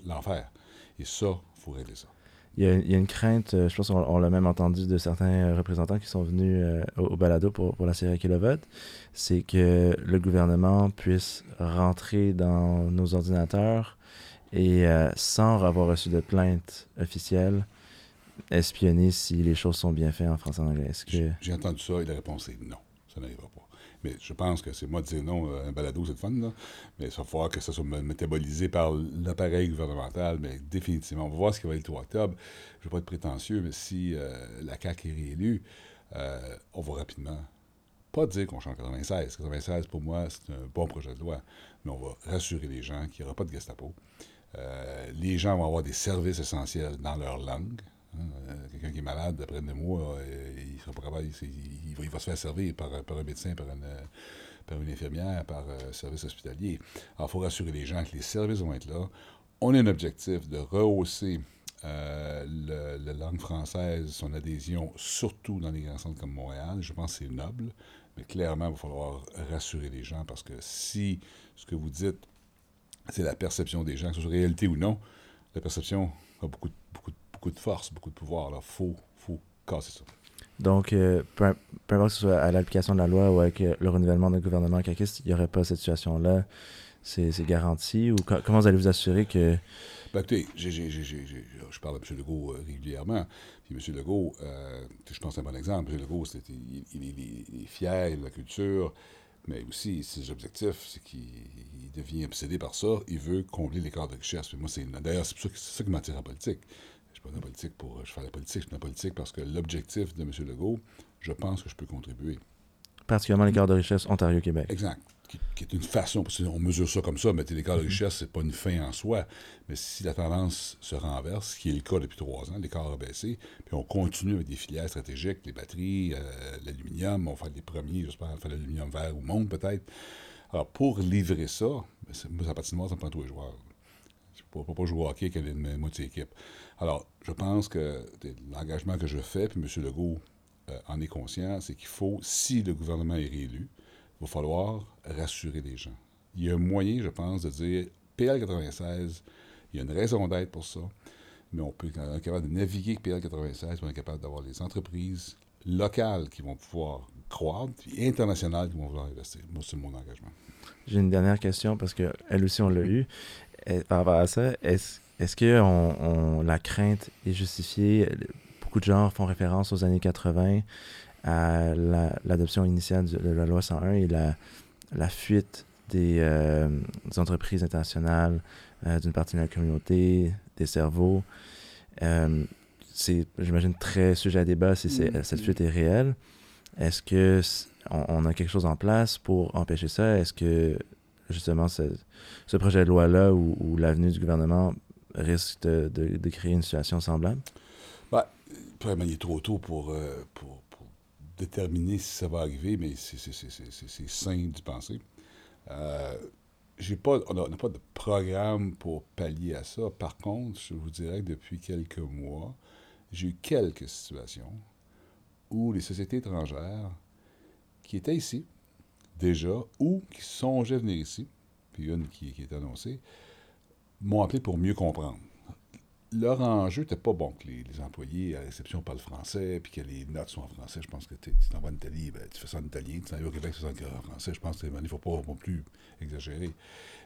l'enfer. Et ça, il faut régler ça. Il y, a, une crainte, euh, je pense qu'on l'a même entendu de certains euh, représentants qui sont venus euh, au, balado pour, pour la série Kilovote, c'est que le gouvernement puisse rentrer dans nos ordinateurs et euh, sans avoir reçu de plainte officielle, espionner si les choses sont bien faites en français et en anglais. J'ai entendu ça et la réponse est non, ça n'arrivera pas. Mais je pense que c'est moi de dire non, euh, un balado, c'est le fun, là. mais il va falloir que ça soit métabolisé par l'appareil gouvernemental, mais définitivement. On va voir ce qui va être le 3 octobre. Je ne veux pas être prétentieux, mais si euh, la CAQ est réélue, on va rapidement pas dire qu'on change 96. 96, pour moi, c'est un bon projet de loi, mais on va rassurer les gens qu'il n'y aura pas de Gestapo. Euh, les gens vont avoir des services essentiels dans leur langue. Hein. Euh, quelqu'un qui est malade, après deux mois, euh, il, va, se faire servir par, un médecin, par une, infirmière, par un service hospitalier. Alors, il faut rassurer les gens que les services vont être là. On a un objectif de rehausser la langue française, son adhésion, surtout dans les grands centres comme Montréal. Je pense que c'est noble, mais clairement, il va falloir rassurer les gens parce que si ce que vous dites c'est la perception des gens, que ce soit réalité ou non. La perception a beaucoup, beaucoup, beaucoup de force, beaucoup de pouvoir. Il faut, faut casser ça. Donc, euh, peu, peu, importe que ce soit à l'application de la loi ou avec euh, le renouvellement d'un gouvernement caquiste, il n'y aurait pas cette situation-là. C'est garanti ou comment allez vous assurer que. Ben, écoutez, j ai, j ai, j ai, je parle à M. Legault euh, régulièrement. Puis M. Legault, euh, je pense c'est un bon exemple. M. Legault, il, il, il, est fier de la culture. Mais aussi, ses objectifs, c'est qu'il devient obsédé par ça. Il veut combler l'écart de richesse. moi, c'est d'ailleurs, c'est ça, ça qui m'attire en politique. Je ne suis pas dans la politique pour. Je fais la politique, je suis dans la politique parce que l'objectif de M. Legault, je pense que je peux contribuer. particulièrement l'écart de richesse Ontario-Québec. Exact. Qui, qui est une façon, parce qu'on mesure ça comme ça, mais l'écart de richesse, c'est pas une fin en soi. Mais si la tendance se renverse, ce qui est le cas depuis trois ans, l'écart a baissé, puis on continue avec des filières stratégiques, les batteries, euh, l'aluminium, on va faire les premiers, j'espère, faire l'aluminium vert ou monde peut-être. Alors, pour livrer ça, ben, moi, ça patinoire, ça me prend tous les joueurs. Je ne peux pas jouer au hockey avec une moitié équipe. Alors, je pense que l'engagement que je fais, puis M. Legault euh, en est conscient, c'est qu'il faut, si le gouvernement est réélu, va falloir rassurer les gens. Il y a un moyen, je pense, de dire PL 96, il y a une raison d'être pour ça, mais on peut on est capable de naviguer avec PL 96, on est capable d'avoir des entreprises locales qui vont pouvoir croître, puis internationales qui vont vouloir investir. Moi, c'est mon engagement. J'ai une dernière question parce qu'elle aussi, on l'a eu. Par rapport à ça, est-ce est que la crainte est justifiée? Beaucoup de gens font référence aux années 80, à la- l'adoption initiale de la loi 101 et la, la fuite des, euh, des entreprises internationales, euh, d'une partie de la communauté, des cerveaux. Euh, c'est, j'imagine, très sujet à débat si cette fuite est réelle. Est-ce que c- on, on a quelque chose en place pour empêcher ça? Est-ce que justement ce, ce projet de loi-là ou, ou l'avenue du gouvernement risque de, de- de créer une situation semblable? Probablement, il est trop tôt pour, pour déterminer si ça va arriver, mais c'est sain d'y penser. Euh, pas, on n'a pas de programme pour pallier à ça. Par contre, je vous dirais que depuis quelques mois, j'ai eu quelques situations où les sociétés étrangères qui étaient ici déjà ou qui songeaient venir ici, puis une qui, qui est annoncée, m'ont appelé pour mieux comprendre leur enjeu n'était pas bon que les, employés à réception parlent français, puis que les notes sont en français. Je pense que tu t'en vas en Italie, ben, tu fais ça en italien, tu t'en vas au Québec, tu fais ça en français. Je pense qu'il ne faut pas non plus exagérer.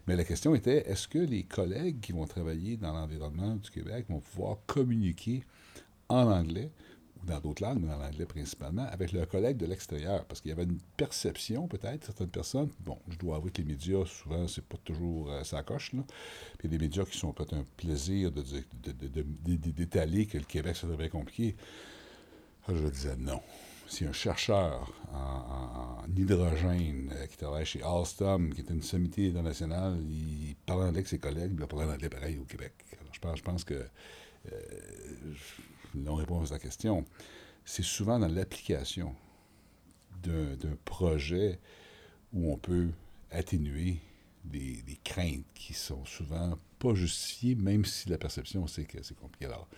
Mais la question était, est-ce que les collègues qui vont travailler dans l'environnement du Québec vont pouvoir communiquer en anglais dans d'autres langues, mais en anglais principalement, avec leurs collègues de l'extérieur? Parce qu'il y avait une perception, peut-être, certaines personnes, bon, je dois avouer que les médias, souvent, c'est pas toujours euh, ça coche, là. Puis des médias qui sont peut-être un plaisir de, d'étaler que le Québec, devrait être compliqué. Ah, Je disais non. Si un chercheur en, hydrogène euh, qui travaille chez Alstom, qui est une sommité internationale, il parle anglais avec ses collègues, il va parler anglais pareil au Québec. Alors, je, pense, que euh, non réponse à la question. C'est souvent dans l'application d'un, projet où on peut atténuer des, craintes qui sont souvent pas justifiées, même si la perception c'est que c'est compliqué. Alors,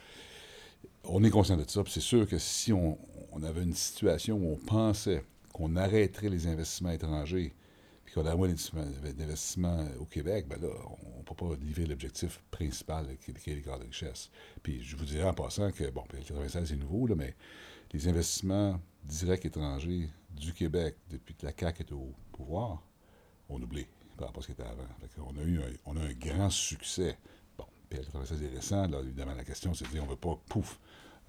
on est conscient de ça, c'est sûr que si on avait une situation où on pensait qu'on arrêterait les investissements étrangers, puis qu'on aurait moins d'investissements- d'investissements au Québec, ben là, on ne peut pas livrer l'objectif principal qui est l'écart de richesse. Puis je vous dirais en passant que, bon, le 96 c'est nouveau, là, mais les investissements directs étrangers du Québec depuis que la CAQ est au pouvoir, on oublie par rapport à ce qui était avant. On, a eu un, on a un grand succès. Bon, PL 96 est récent, là, évidemment, la question, c'est de dire, on ne veut pas, pouf,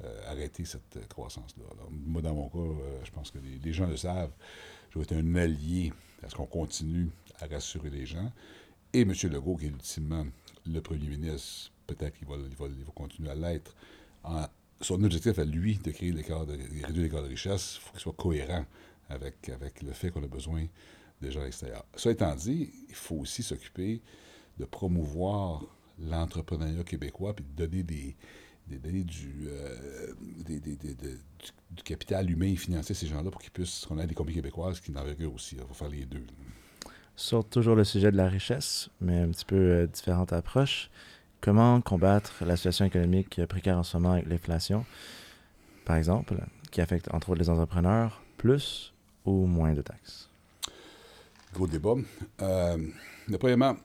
euh, arrêter cette euh, croissance-là. Moi, dans mon cas, euh, je pense que les, les gens le savent, vais être un allié à ce qu'on continue à rassurer les gens. Et M. Legault, qui est ultimement le premier ministre, peut-être qu'il va, il va, il va continuer à l'être, son objectif à lui de créer l'écart de, réduire l'écart de richesse, il faut qu'il soit cohérent avec, avec le fait qu'on a besoin de gens extérieurs. Ça étant dit, il faut aussi s'occuper de promouvoir l'entrepreneuriat québécois puis de donner des, des donner du, euh, des- des- des- de- du, du capital humain et financier ces gens-là pour qu'ils puissent, qu'on ait des compagnies québécoises qui n'envergurent aussi. Il faut faire les deux. Sur toujours le sujet de la richesse, mais un petit peu euh, différente approche. Comment combattre la situation économique euh, précaire en ce moment avec l'inflation, par exemple, qui affecte entre autres les entrepreneurs, plus ou moins de taxes? Gros débat. Euh, premièrement,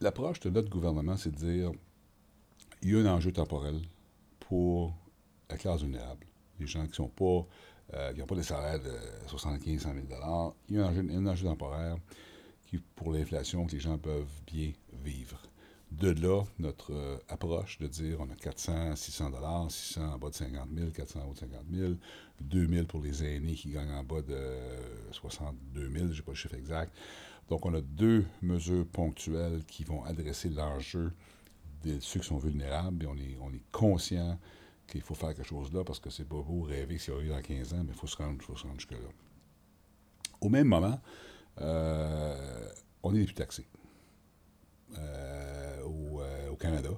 l'approche de notre gouvernement, c'est de dire il y a un enjeu temporel pour la classe vulnérable. Les gens qui sont pas, euh, n'ont pas des salaires de 75 100 000 Il y a un enjeu, un enjeu temporaire qui, pour l'inflation, que les gens peuvent bien vivre. De là, notre euh, approche de dire on a 400, 600 dollars, 600 en bas de 50 000, 400 en haut de 50 000, 2 000 pour les aînés qui gagnent en bas de 62 000, je n'ai pas le chiffre exact. Donc, on a deux mesures ponctuelles qui vont adresser l'enjeu ceux qui sont vulnérables et on est, on est conscient qu'il faut faire quelque chose là parce que c'est pas beau rêver que ça arrive dans 15 ans, mais il faut se rendre, rendre jusque-là. Au même moment, euh, on est les plus taxés euh, au, euh, au Canada.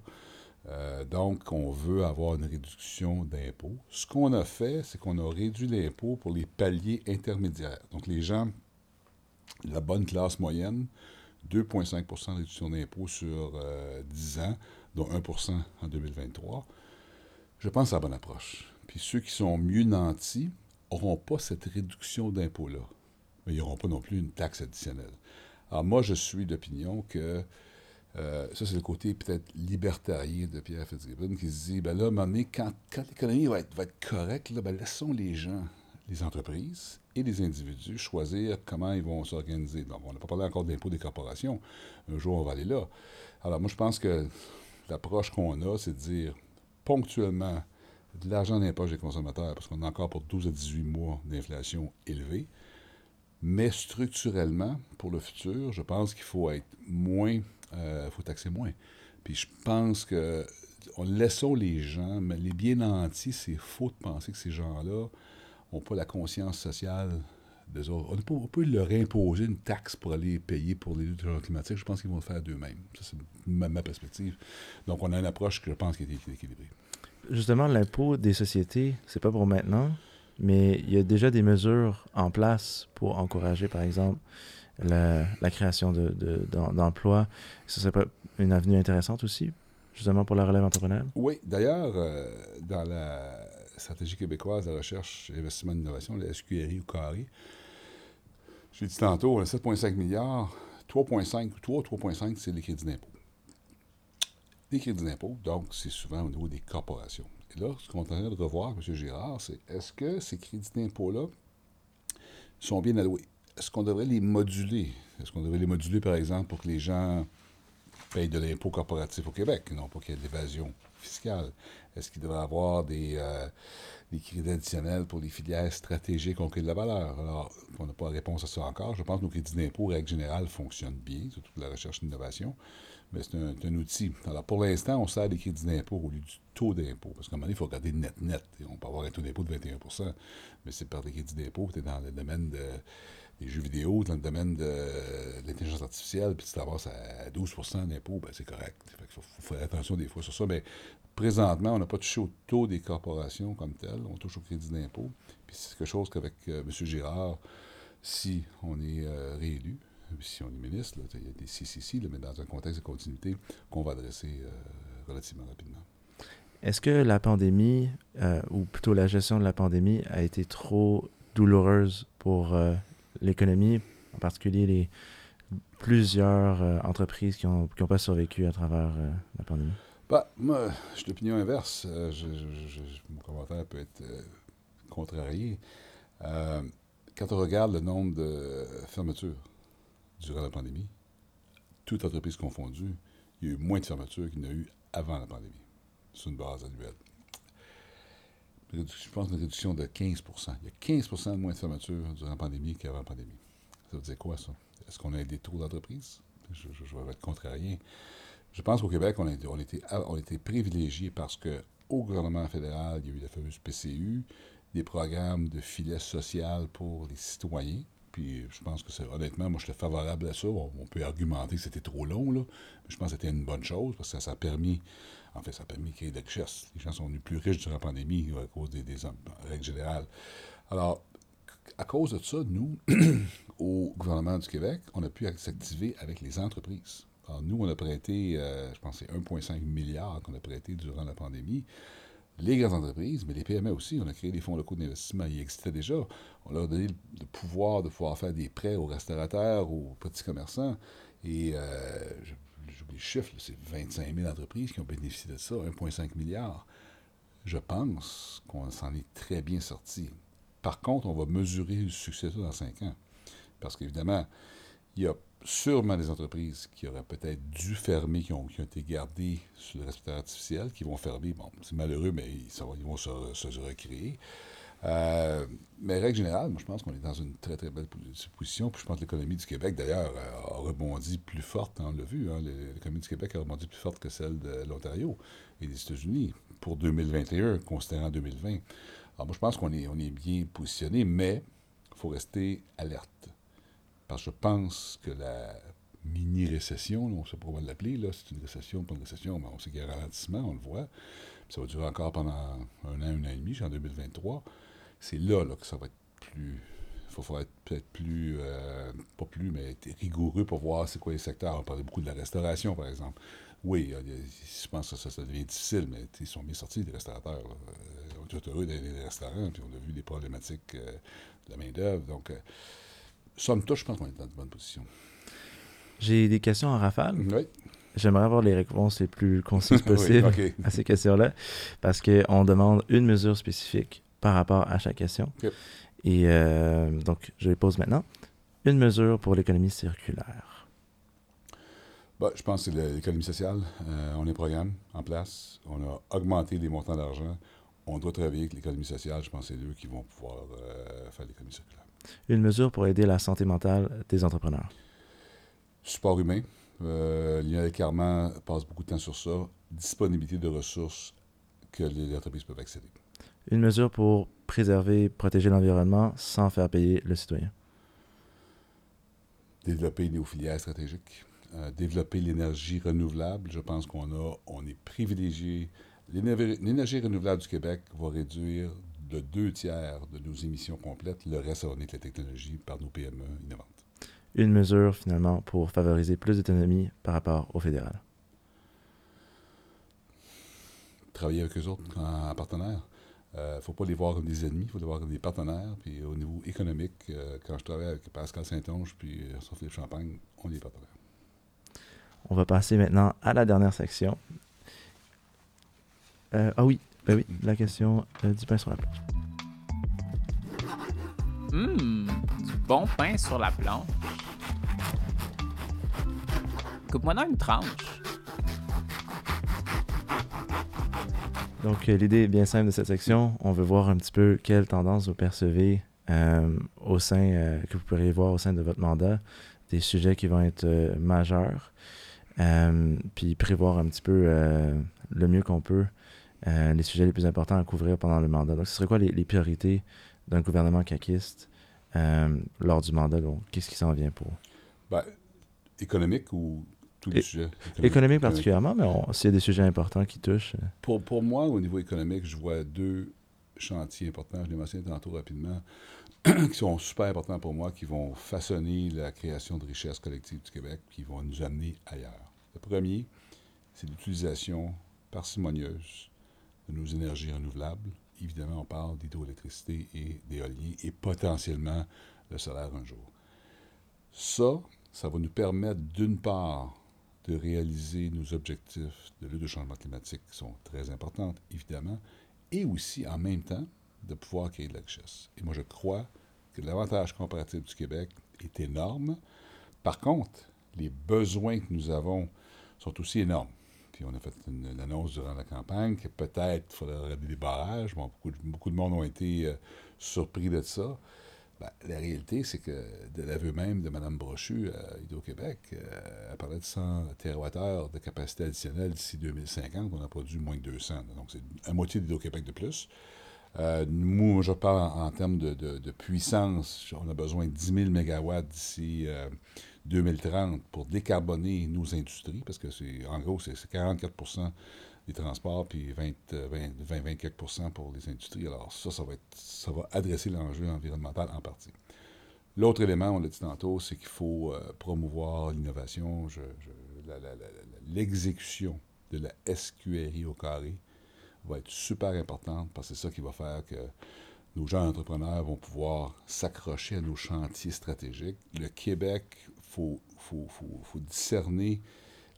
Donc, on veut avoir une réduction d'impôts. Ce qu'on a fait, c'est qu'on a réduit l'impôt pour les paliers intermédiaires. Donc, les gens, la bonne classe moyenne, 2,5% de réduction d'impôt sur euh, 10 ans, dont 1% en 2023. Je pense c'est la bonne approche. Puis ceux qui sont mieux nantis n'auront pas cette réduction d'impôt-là. Mais ils n'auront pas non plus une taxe additionnelle. Alors moi, je suis d'opinion que euh, ça, c'est le côté peut-être libertarien de Pierre Fitzgibbon qui se dit, ben là, à un moment donné, quand, quand l'économie va être, va être correcte, ben laissons les gens, les entreprises et les individus choisir comment ils vont s'organiser. Donc, on n'a pas parlé encore d'impôt des corporations. Un jour, on va aller là. Alors, moi, je pense que l'approche qu'on a, c'est de dire ponctuellement de l'argent d'impôt des consommateurs, parce qu'on a encore pour 12 à 18 mois d'inflation élevée. Mais structurellement, pour le futur, je pense qu'il faut être moins, euh, faut taxer moins. Puis je pense que, on, laissons les gens, mais les bien nantis, c'est faux de penser que ces gens-là n'ont pas la conscience sociale des autres. On, peut, on peut leur imposer une taxe pour aller payer pour les luttes climatiques. Je pense qu'ils vont le faire d'eux-mêmes. Ça, c'est ma, ma, perspective. Donc, on a une approche que je pense qui est équilibrée. Justement, l'impôt des sociétés, c'est pas pour maintenant, mais il y a déjà des mesures en place pour encourager, par exemple, la, la création de, de, d'emplois. Ce serait pas une avenue intéressante aussi, justement pour la relève entrepreneuriale? Oui, d'ailleurs, euh, dans la stratégie québécoise de recherche, investissement et innovation, la SQRI ou CARI, j'ai dit tantôt, on a 7,5 milliards, 3,5, 3, 3,5, c'est les crédits d'impôt. Les crédits d'impôt, donc, c'est souvent au niveau des corporations. Et là, ce qu'on est en train de revoir, M. Girard, c'est est-ce que ces crédits d'impôt-là sont bien alloués? Est-ce qu'on devrait les moduler? Est-ce qu'on devrait les moduler, par exemple, pour que les gens payent de l'impôt corporatif au Québec, non pas qu'il y ait de l'évasion fiscale? Est-ce qu'il devrait avoir des, euh, des crédits additionnels pour les filières stratégiques qu'on crée de la valeur? Alors, on n'a pas de réponse à ça encore. Je pense que nos crédits d'impôt, règle générale, fonctionnent bien, surtout la recherche et l'innovation mais c'est un, un, outil. Alors, pour l'instant, on sert des crédits d'impôt au lieu du taux d'impôt. Parce qu'à un moment donné, il faut regarder net-net. On peut avoir un taux d'impôt de 21% mais c'est par des crédits d'impôt. Tu es dans le domaine de, des jeux vidéo, dans le domaine de, l'intelligence artificielle, puis tu t'avances à 12 d'impôt, ben, c'est correct. Il faut, faire attention des fois sur ça. Mais présentement, on n'a pas touché au taux des corporations comme tel. On touche au crédit d'impôt. Puis c'est quelque chose qu'avec euh, M. Girard, si on est euh, réélu, si on est ministre, il y a des CCC, mais dans un contexte de continuité qu'on va adresser euh, relativement rapidement. Est-ce que la pandémie, ou plutôt la gestion de la pandémie, a été trop douloureuse pour l'économie, en particulier les plusieurs euh, entreprises qui n'ont qui ont pas survécu à travers euh, la pandémie? Bah, moi, je suis d'opinion inverse. Je, je, mon commentaire peut être contrarié. quand on regarde le nombre de fermetures, durant la pandémie, toute entreprise confondue, il y a eu moins de fermetures qu'il n'y a eu avant la pandémie, sur une base annuelle. Je pense une réduction de 15% Il y a 15% de moins de fermetures durant la pandémie qu'avant la pandémie. Ça veut dire quoi, ça? Est-ce qu'on a des taux d'entreprise? Je, je, je, vais être contrarien. Je pense qu'au Québec, on a, été, on, était, on était privilégié parce qu'au gouvernement fédéral, il y a eu la fameuse PCU, des programmes de filet social pour les citoyens, puis je pense que c'est honnêtement, moi, je suis favorable à ça. On, peut argumenter que c'était trop long, là. Mais je pense que c'était une bonne chose parce que ça a permis, en fait, ça a permis de créer de la richesse. Les gens sont devenus plus riches durant la pandémie à cause des, des règles générales. Alors, à cause de ça, nous, au gouvernement du Québec, on a pu s'activer avec les entreprises. Alors, nous, on a prêté, euh, je pense, c'est 1,5 milliard qu'on a prêté durant la pandémie les grandes entreprises, mais les PME aussi. On a créé des fonds locaux d'investissement. Ils existaient déjà. On leur a donné le pouvoir de pouvoir faire des prêts aux restaurateurs, aux petits commerçants. Et euh, j'oublie le chiffre, c'est 25 000 entreprises qui ont bénéficié de ça, 1,5 milliard. Je pense qu'on s'en est très bien sorti. Par contre, on va mesurer le succès ça dans 5 ans. Parce qu'évidemment, il y a sûrement des entreprises qui auraient peut-être dû fermer, qui ont, été gardées sur le respirateur artificiel, qui vont fermer. Bon, c'est malheureux, mais ils, ils vont se, recréer. Euh, mais règle générale, moi, je pense qu'on est dans une très, très belle position. Puis je pense que l'économie du Québec, d'ailleurs, a rebondi plus forte, on l'a vu. Hein, l'économie du Québec a rebondi plus forte que celle de l'Ontario et des États-Unis pour 2021, considérant 2020. Alors moi, je pense qu'on est, on est bien positionné, mais il faut rester alerte Parce que je pense que la mini-récession, on sait pas comment l'appeler, là, c'est une récession, pas une récession, mais on sait qu'il y a un ralentissement, on le voit. Ça va durer encore pendant un an, un an et demi, jusqu'en 2023. C'est là, là que ça va être plus. Il faut être peut-être plus, euh, pas plus, mais être rigoureux pour voir c'est quoi les secteurs. On parlait beaucoup de la restauration, par exemple. Oui, a- je pense que ça, ça devient difficile, mais ils sont bien sortis, les restaurateurs. là. Euh, On est heureux d'aller dans les restaurants, puis on a vu des problématiques euh, de la main-d'œuvre. Donc, euh, somme toute, je pense qu'on est dans de bonnes positions. J'ai des questions en rafale. Oui. J'aimerais avoir les réponses les plus concises Oui, possibles à ces questions-là, parce qu'on demande une mesure spécifique par rapport à chaque question. Et euh, donc, je les pose maintenant. Une mesure pour l'économie circulaire. Bah, je pense que c'est l'économie sociale. Euh, on a un programme en place. On a augmenté les montants d'argent. On doit travailler avec l'économie sociale. Je pense que c'est eux qui vont pouvoir euh, faire l'économie circulaire. Une mesure pour aider la santé mentale des entrepreneurs. Support humain. Lionel Carman passe beaucoup de temps sur ça. Disponibilité de ressources que les entreprises peuvent accéder. Une mesure pour préserver, protéger l'environnement sans faire payer le citoyen. Développer nos filières stratégiques. Euh, développer l'énergie renouvelable. Je pense qu'on a, on est privilégié. L'énergie renouvelable du Québec va réduire de deux tiers de nos émissions complètes. Le reste, ça va venir de la technologie par nos PME innovantes. Une mesure, finalement, pour favoriser plus d'autonomie par rapport au fédéral. Travailler avec eux autres en, en partenaire. Il ne faut pas les voir comme des ennemis, il faut les voir comme des partenaires. Puis au niveau économique, euh, quand je travaille avec Pascal Saint-Onge puis euh, Sophie Champagne, on est partenaires. On va passer maintenant à la dernière section. Euh, ah oui, ben oui, la question euh, du pain sur la planche. Hum, du bon pain sur la planche. Coupe-moi dans une tranche. Donc, euh, l'idée est bien simple de cette section. On veut voir un petit peu quelle tendance vous percevez euh, au sein, euh, que vous pourriez voir au sein de votre mandat, des sujets qui vont être majeurs, puis prévoir un petit peu le mieux qu'on peut les sujets les plus importants à couvrir pendant le mandat. Donc, ce serait quoi les, priorités d'un gouvernement caquiste lors du mandat? Donc, qu'est-ce qui s'en vient pour? Ben, économique ou tous les É- sujets? Économique particulièrement, mais s'il y a des sujets importants qui touchent. euh, Pour, pour moi, au niveau économique, je vois deux chantiers importants, je l'ai mentionné tantôt rapidement, qui sont super importants pour moi, qui vont façonner la création de richesses collectives du Québec, qui vont nous amener ailleurs. Le premier, c'est l'utilisation parcimonieuse de nos énergies renouvelables. Évidemment, on parle d'hydroélectricité et d'éolien et potentiellement le solaire un jour. Ça, ça va nous permettre d'une part de réaliser nos objectifs de lutte au changement climatique qui sont très importants, évidemment, et aussi en même temps de pouvoir créer de la richesse. Et moi, je crois que l'avantage comparatif du Québec est énorme. Par contre, les besoins que nous avons sont aussi énormes. Puis on a fait une, annonce durant la campagne que peut-être il faudrait des barrages. Bon, beaucoup, beaucoup de monde ont été euh, surpris de ça. Ben, la réalité, c'est que de l'aveu même de Mme Brochu à Hydro-Québec, euh, elle parlait de 100 TWh de capacité additionnelle d'ici 2050. On a produit moins de 200. là. Donc, c'est la moitié d'Hydro-Québec de plus. Euh, moi, je parle en, termes de, de- puissance. On a besoin de 10 000 MW d'ici euh, 2030 pour décarboner nos industries, parce que c'est en gros, c'est 44 des transports, puis 20, euh, 20, 20, 20 quelques pour les industries. Alors ça, ça va, être, ça va adresser l'enjeu environnemental en partie. L'autre élément, on l'a dit tantôt, c'est qu'il faut euh, promouvoir l'innovation, l'exécution de la SQRI au carré va être super importante parce que c'est ça qui va faire que nos gens entrepreneurs vont pouvoir s'accrocher à nos chantiers stratégiques. Le Québec, il faut, faut, faut, faut discerner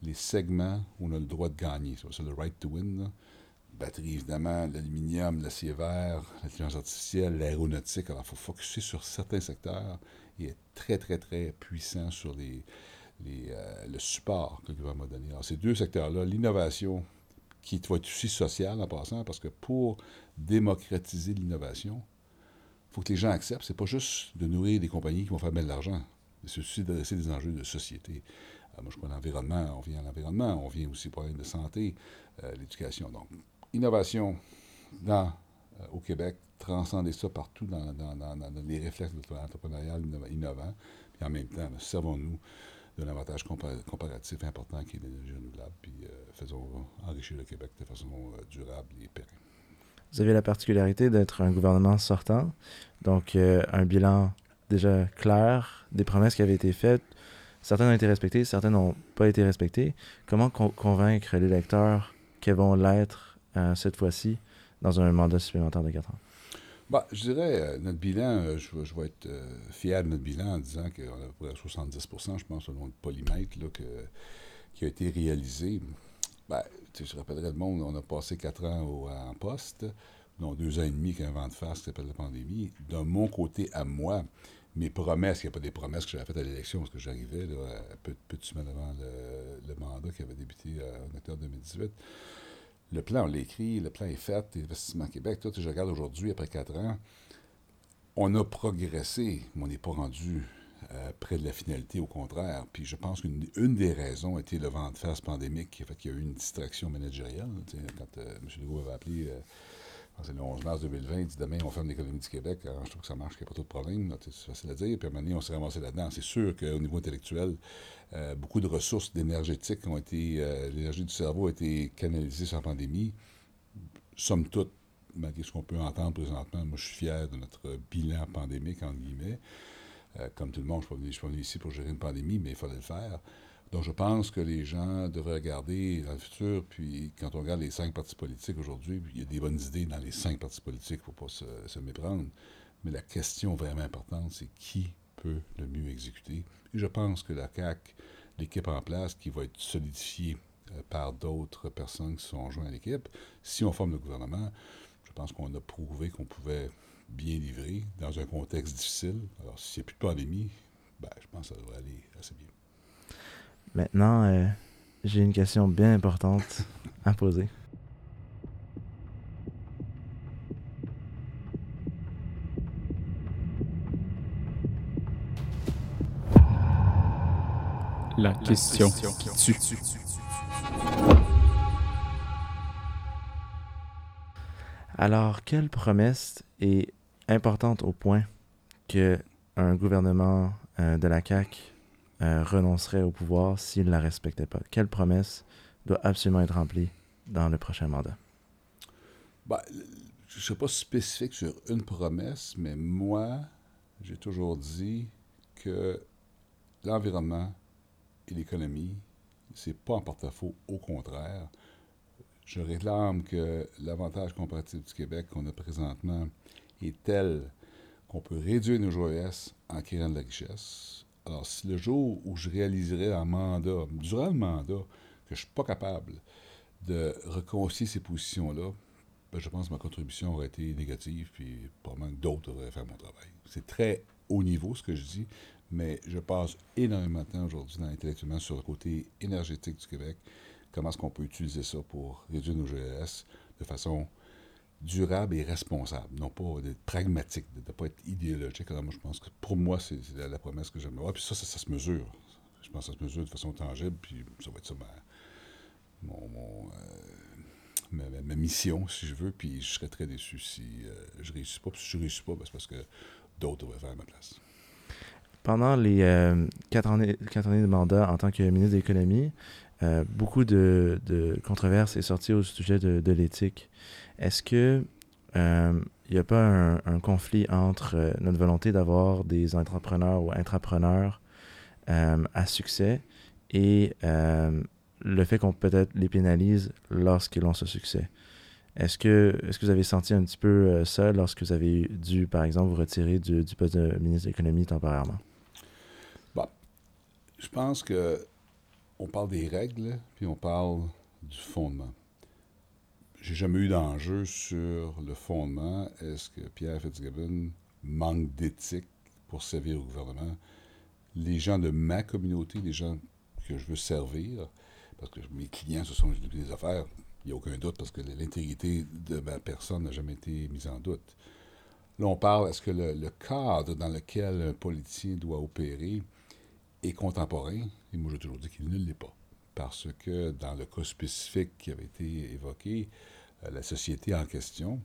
les segments où on a le droit de gagner. C'est ça, le right to win. Batterie, évidemment, l'aluminium, l'acier vert, l'intelligence artificielle, l'aéronautique. Alors, il faut focuser sur certains secteurs et être très, très, très puissant sur les, les, euh, le support que le gouvernement a donné. Alors, ces deux secteurs-là, l'innovation, qui va être aussi sociale en passant, parce que pour démocratiser l'innovation, il faut que les gens acceptent. C'est pas juste de nourrir des compagnies qui vont faire bien de l'argent. C'est aussi d'adresser des enjeux de société. Euh, moi, je crois l'environnement, on vient à l'environnement, on vient aussi pour problèmes de santé, euh, l'éducation. Donc, innovation dans, euh, au Québec, transcender ça partout dans, dans- dans- les réflexes de l'entrepreneuriat innova- innovant. Et en même temps, ben, servons-nous de l'avantage comparatif important qui est l'énergie renouvelable, puis euh, faisons enrichir le Québec de façon durable et pérenne. Vous avez la particularité d'être un gouvernement sortant, donc un bilan déjà clair, des promesses qui avaient été faites. Certaines ont été respectées, certaines n'ont pas été respectées. Comment convaincre les lecteurs qu'elles vont l'être cette fois-ci dans un mandat supplémentaire de 4 ans? Bah, je dirais, euh, notre bilan, euh, je, vais être euh, fier de notre bilan en disant qu'on a à peu près 70% je pense, selon le polymètre que, qui a été réalisé. Ben, je rappellerai le monde, on a passé quatre ans en poste, dont deux ans et demi qu'un vent de face qui s'appelle la pandémie. De mon côté à moi, mes promesses, il n'y a pas des promesses que j'avais faites à l'élection parce que j'arrivais peu, peu de semaines avant le, le, mandat qui avait débuté en octobre 2018 le plan, on l'écrit, le plan est fait, Investissement Québec, tout, je regarde aujourd'hui, après quatre ans, on a progressé, mais on n'est pas rendu euh, près de la finalité, au contraire. Puis je pense qu'une des raisons était le vent de face pandémique qui a fait qu'il y a eu une distraction managériale. Quand euh, M. Legault avait appelé euh, c'est le 11 mars 2020, il dit demain, on ferme l'économie du Québec. Alors, je trouve que ça marche, qu'il n'y a pas trop de problème. C'est facile à dire. Puis à on s'est ramassé là-dedans. C'est sûr qu'au niveau intellectuel, euh, beaucoup de ressources d'énergétique ont été. Euh, l'énergie du cerveau a été canalisée sur la pandémie. Somme toute, malgré ce qu'on peut entendre présentement, moi, je suis fier de notre bilan pandémique, entre guillemets. Euh, comme tout le monde, je ne suis pas venu ici pour gérer une pandémie, mais il fallait le faire. Donc, je pense que les gens devraient regarder dans le futur, puis quand on regarde les cinq partis politiques aujourd'hui, il y a des bonnes idées dans les cinq partis politiques, il ne faut pas se, méprendre. Mais la question vraiment importante, c'est qui peut le mieux exécuter. Et je pense que la CAC, l'équipe en place, qui va être solidifiée euh, par d'autres personnes qui sont jointes à l'équipe, si on forme le gouvernement, je pense qu'on a prouvé qu'on pouvait bien livrer dans un contexte difficile. Alors, s'il n'y a plus de pandémie, ben, je pense que ça devrait aller assez bien. Maintenant, euh, j'ai une question bien importante à poser. La question qui tue. Alors, quelle promesse est importante au point que un gouvernement euh, de la CAQ euh, renoncerait au pouvoir s'il ne la respectait pas? Quelle promesse doit absolument être remplie dans le prochain mandat? Ben, je ne suis pas spécifique sur une promesse, mais moi, j'ai toujours dit que l'environnement et l'économie, c'est pas en porte-à-faux, au contraire. Je réclame que l'avantage comparatif du Québec qu'on a présentement est tel qu'on peut réduire nos OES en créant de la richesse, alors, si le jour où je réaliserai un mandat, durant le mandat, que je ne suis pas capable de reconcilier ces positions-là, ben, je pense que ma contribution aurait été négative, puis probablement que d'autres auraient fait mon travail. C'est très haut niveau ce que je dis, mais je passe énormément de temps aujourd'hui dans intellectuellement sur le côté énergétique du Québec. Comment est-ce qu'on peut utiliser ça pour réduire nos GES de façon durable et responsable, non pas d'être pragmatique, de ne pas être idéologique. Alors moi, je pense que pour moi, c'est la, promesse que j'aime. Ah, puis ça, ça, se mesure. Je pense que ça se mesure de façon tangible, puis ça va être ça ma, mon, euh, ma, mission, si je veux, puis je serais très déçu si euh, je ne réussis pas. Puis si je ne réussis pas, ben, c'est parce que d'autres devraient faire à ma place. Pendant les euh, quatre, années, quatre années de mandat en tant que ministre de l'Économie, beaucoup de, de controverses est sorties au sujet de, de l'éthique. Est-ce que il euh, n'y a pas un, conflit entre euh, notre volonté d'avoir des entrepreneurs ou intrapreneurs euh, à succès et le fait qu'on peut-être les pénalise lorsqu'ils ont ce succès? Est-ce que, est que vous avez senti un petit peu ça lorsque vous avez dû, par exemple, vous retirer du, poste de ministre de l'Économie temporairement? Bah, je pense que on parle des règles, puis on parle du fondement j'ai jamais eu d'enjeu sur le fondement. Est-ce que Pierre Fitzgibbon manque d'éthique pour servir au gouvernement? Les gens de ma communauté, les gens que je veux servir, parce que mes clients, ce sont des affaires, il n'y a aucun doute, parce que l'intégrité de ma personne n'a jamais été mise en doute. Là, on parle, est-ce que le, cadre dans lequel un politicien doit opérer est contemporain? Et moi, j'ai toujours dit qu'il ne l'est pas parce que dans le cas spécifique qui avait été évoqué, euh, la société en question,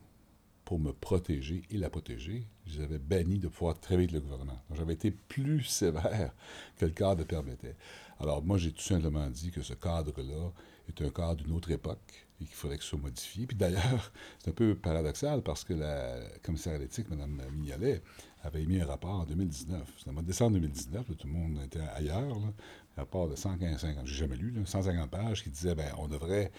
pour me protéger et la protéger, je les avais bannis de pouvoir travailler avec le gouvernement. Donc, j'avais été plus sévère que le cadre permettait. Alors, moi, j'ai tout simplement dit que ce cadre-là est un cadre d'une autre époque et qu'il faudrait que ce soit modifié. Puis d'ailleurs, c'est un peu paradoxal parce que la commissaire à l'éthique, Mme Mignolet, avait émis un rapport en 2019. C'était en décembre 2019, tout le monde était ailleurs. Rapport de 115, j'ai jamais lu, 150 pages, qui disait ben, on devrait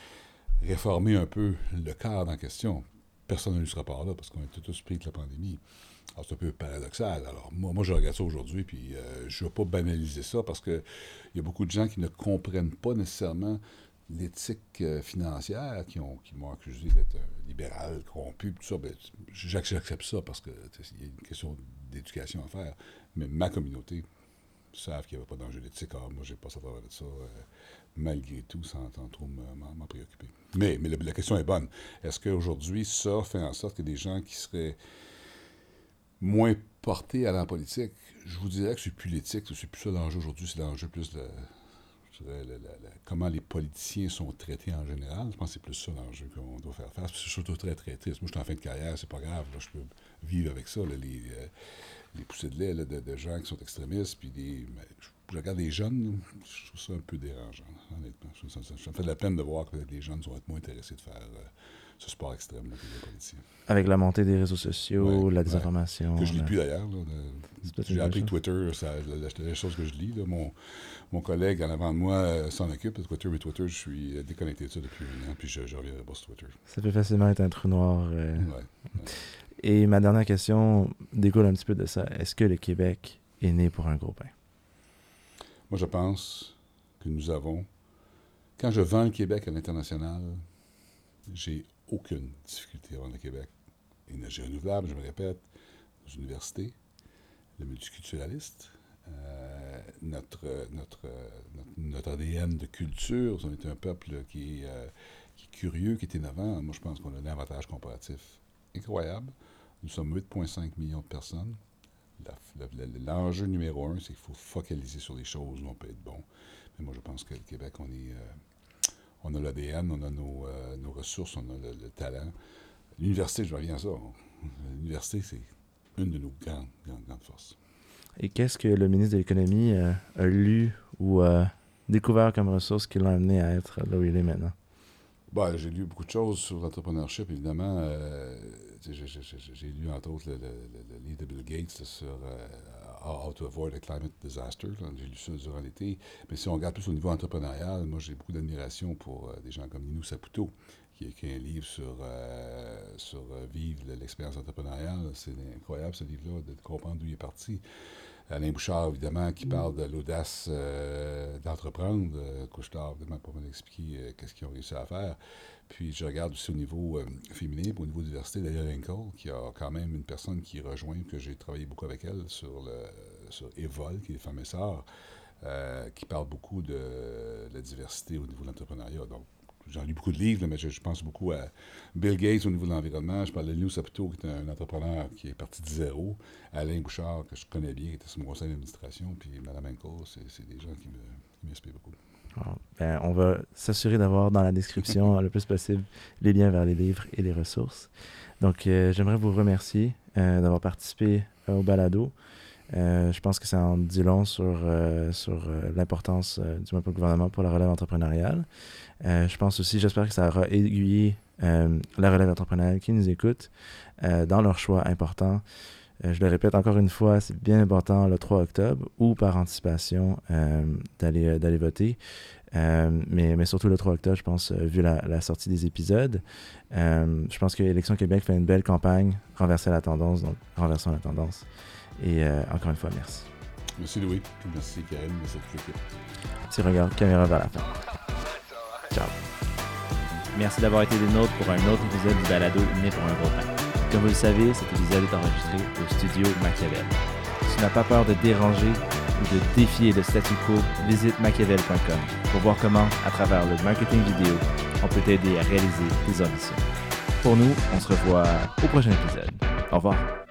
réformer un peu le cadre en question. Personne n'a lu ce rapport-là parce qu'on était tous pris de la pandémie. Alors, c'est un peu paradoxal. Alors, moi, moi je regarde ça aujourd'hui, puis euh, je ne vais pas banaliser ça parce qu'il y a beaucoup de gens qui ne comprennent pas nécessairement l'éthique euh, financière, qui, ont, qui m'ont accusé d'être libéral, corrompu, tout ça. Ben, j'accepte ça parce qu'il y a une question d'éducation à faire. Mais ma communauté savent qu'il n'y avait pas d'enjeu d'éthique. Alors, moi, j'ai pas à travers de ça, euh, malgré tout, sans, trop m'en préoccuper. Mais, mais la, question est bonne. Est-ce qu'aujourd'hui, ça fait en sorte que des gens qui seraient moins portés à la politique, je vous dirais que c'est plus l'éthique, c'est plus ça l'enjeu aujourd'hui, c'est l'enjeu plus de comment les politiciens sont traités en général. Je pense que c'est plus ça l'enjeu qu'on doit faire face. C'est surtout très, très triste. Moi, je suis en fin de carrière, c'est pas grave. je peux vivre avec ça, les, euh, les poussées de lait de, gens qui sont extrémistes. Puis des, je regarde les jeunes, je trouve ça un peu dérangeant, honnêtement. Ça, me fait de la peine de voir que les jeunes vont être moins intéressés de faire euh, ce sport extrême là, que les politiciens. Avec la montée des réseaux sociaux, la désinformation. Que je ne lis plus d'ailleurs. J'ai appris Twitter, c'est la, chose que je lis. Mon, mon collègue en avant de moi euh, s'en occupe de Twitter, mais Twitter, je suis déconnecté de ça depuis un an, puis je, je reviendrai pas sur Twitter. Ça peut facilement être un trou noir. Euh. Et ma dernière question découle un petit peu de ça. Est-ce que le Québec est né pour un gros pain? Moi, je pense que nous avons. Quand je vends le Québec à l'international, j'ai aucune difficulté à vendre le Québec. Énergie renouvelable, je me répète, nos universités, le multiculturaliste, euh, notre, notre, notre, ADN de culture. On est un peuple qui euh, qui est curieux, qui est innovant. Moi, je pense qu'on a un avantage comparatif incroyable. Nous sommes 8,5 millions de personnes. L'enjeu numéro un, c'est qu'il faut focaliser sur les choses où on peut être bon. Mais moi, je pense que le Québec, on est. Euh, on a l'ADN, on a nos, euh, nos, ressources, on a le, talent. L'université, je reviens à ça. L'université, c'est une de nos grandes, grandes, grandes forces. Et qu'est-ce que le ministre de l'Économie euh, a lu ou a découvert comme ressource qui l'a amené à être là où il est maintenant? Bah, j'ai lu beaucoup de choses sur l'entrepreneurship, évidemment. Euh, j'ai lu, entre autres, le, livre de Bill Gates sur euh, How to Avoid a Climate Disaster. J'ai lu ça durant l'été. Mais si on regarde plus au niveau entrepreneurial, moi, j'ai beaucoup d'admiration pour des gens comme Ninou Saputo, qui a écrit un livre sur, sur vivre l'expérience entrepreneuriale. C'est incroyable, ce livre-là, de comprendre d'où il est parti. Alain Bouchard, évidemment, qui parle de l'audace euh, d'entreprendre. Euh, Couchetard, évidemment, pour m'expliquer euh, qu'est-ce qu'ils ont réussi à faire. Puis je regarde aussi au niveau euh, féminin, au niveau diversité, d'ailleurs, Hinkle, qui a quand même une personne qui rejoint, que j'ai travaillé beaucoup avec elle sur, le, sur Evol, qui est Femmes et qui parle beaucoup de la diversité au niveau de l'entrepreneuriat. Donc, J'en lis beaucoup de livres, mais je, pense beaucoup à Bill Gates au niveau de l'environnement. Je parle de Lou Saputo, qui est un, entrepreneur qui est parti de zéro. Alain Bouchard, que je connais bien, qui était sur mon conseil d'administration. Puis Mme Enco, c'est des gens qui m'inspirent beaucoup. Ben, on va s'assurer d'avoir dans la description le plus possible les liens vers les livres et les ressources. Donc, euh, j'aimerais vous remercier euh, d'avoir participé au balado. Euh, je pense que ça en dit long sur, sur l'importance du gouvernement pour la relève entrepreneuriale. Euh, je pense aussi, j'espère que ça aura aiguillé euh, la relève entrepreneuriale qui nous écoute euh, dans leurs choix importants. Je le répète encore une fois, c'est bien important le 3 octobre ou par anticipation d'aller d'aller voter. mais, mais surtout le 3 octobre, je pense, vu la, sortie des épisodes. je pense que Élection Québec fait une belle campagne, renverser la tendance, donc renversons la tendance. Et encore une fois, merci. Merci Louis, merci Karine, merci l'équipe. Petit regard, caméra vers la fin. Merci d'avoir été des nôtres pour un autre épisode du balado Né pour un gros pain. Comme vous le savez, cet épisode est enregistré au studio Machiavel. Si tu n'as pas peur de déranger ou de défier le statu quo, visite machiavel.com pour voir comment, à travers le marketing vidéo, on peut t'aider à réaliser tes ambitions. Pour nous, on se revoit au prochain épisode. Au revoir.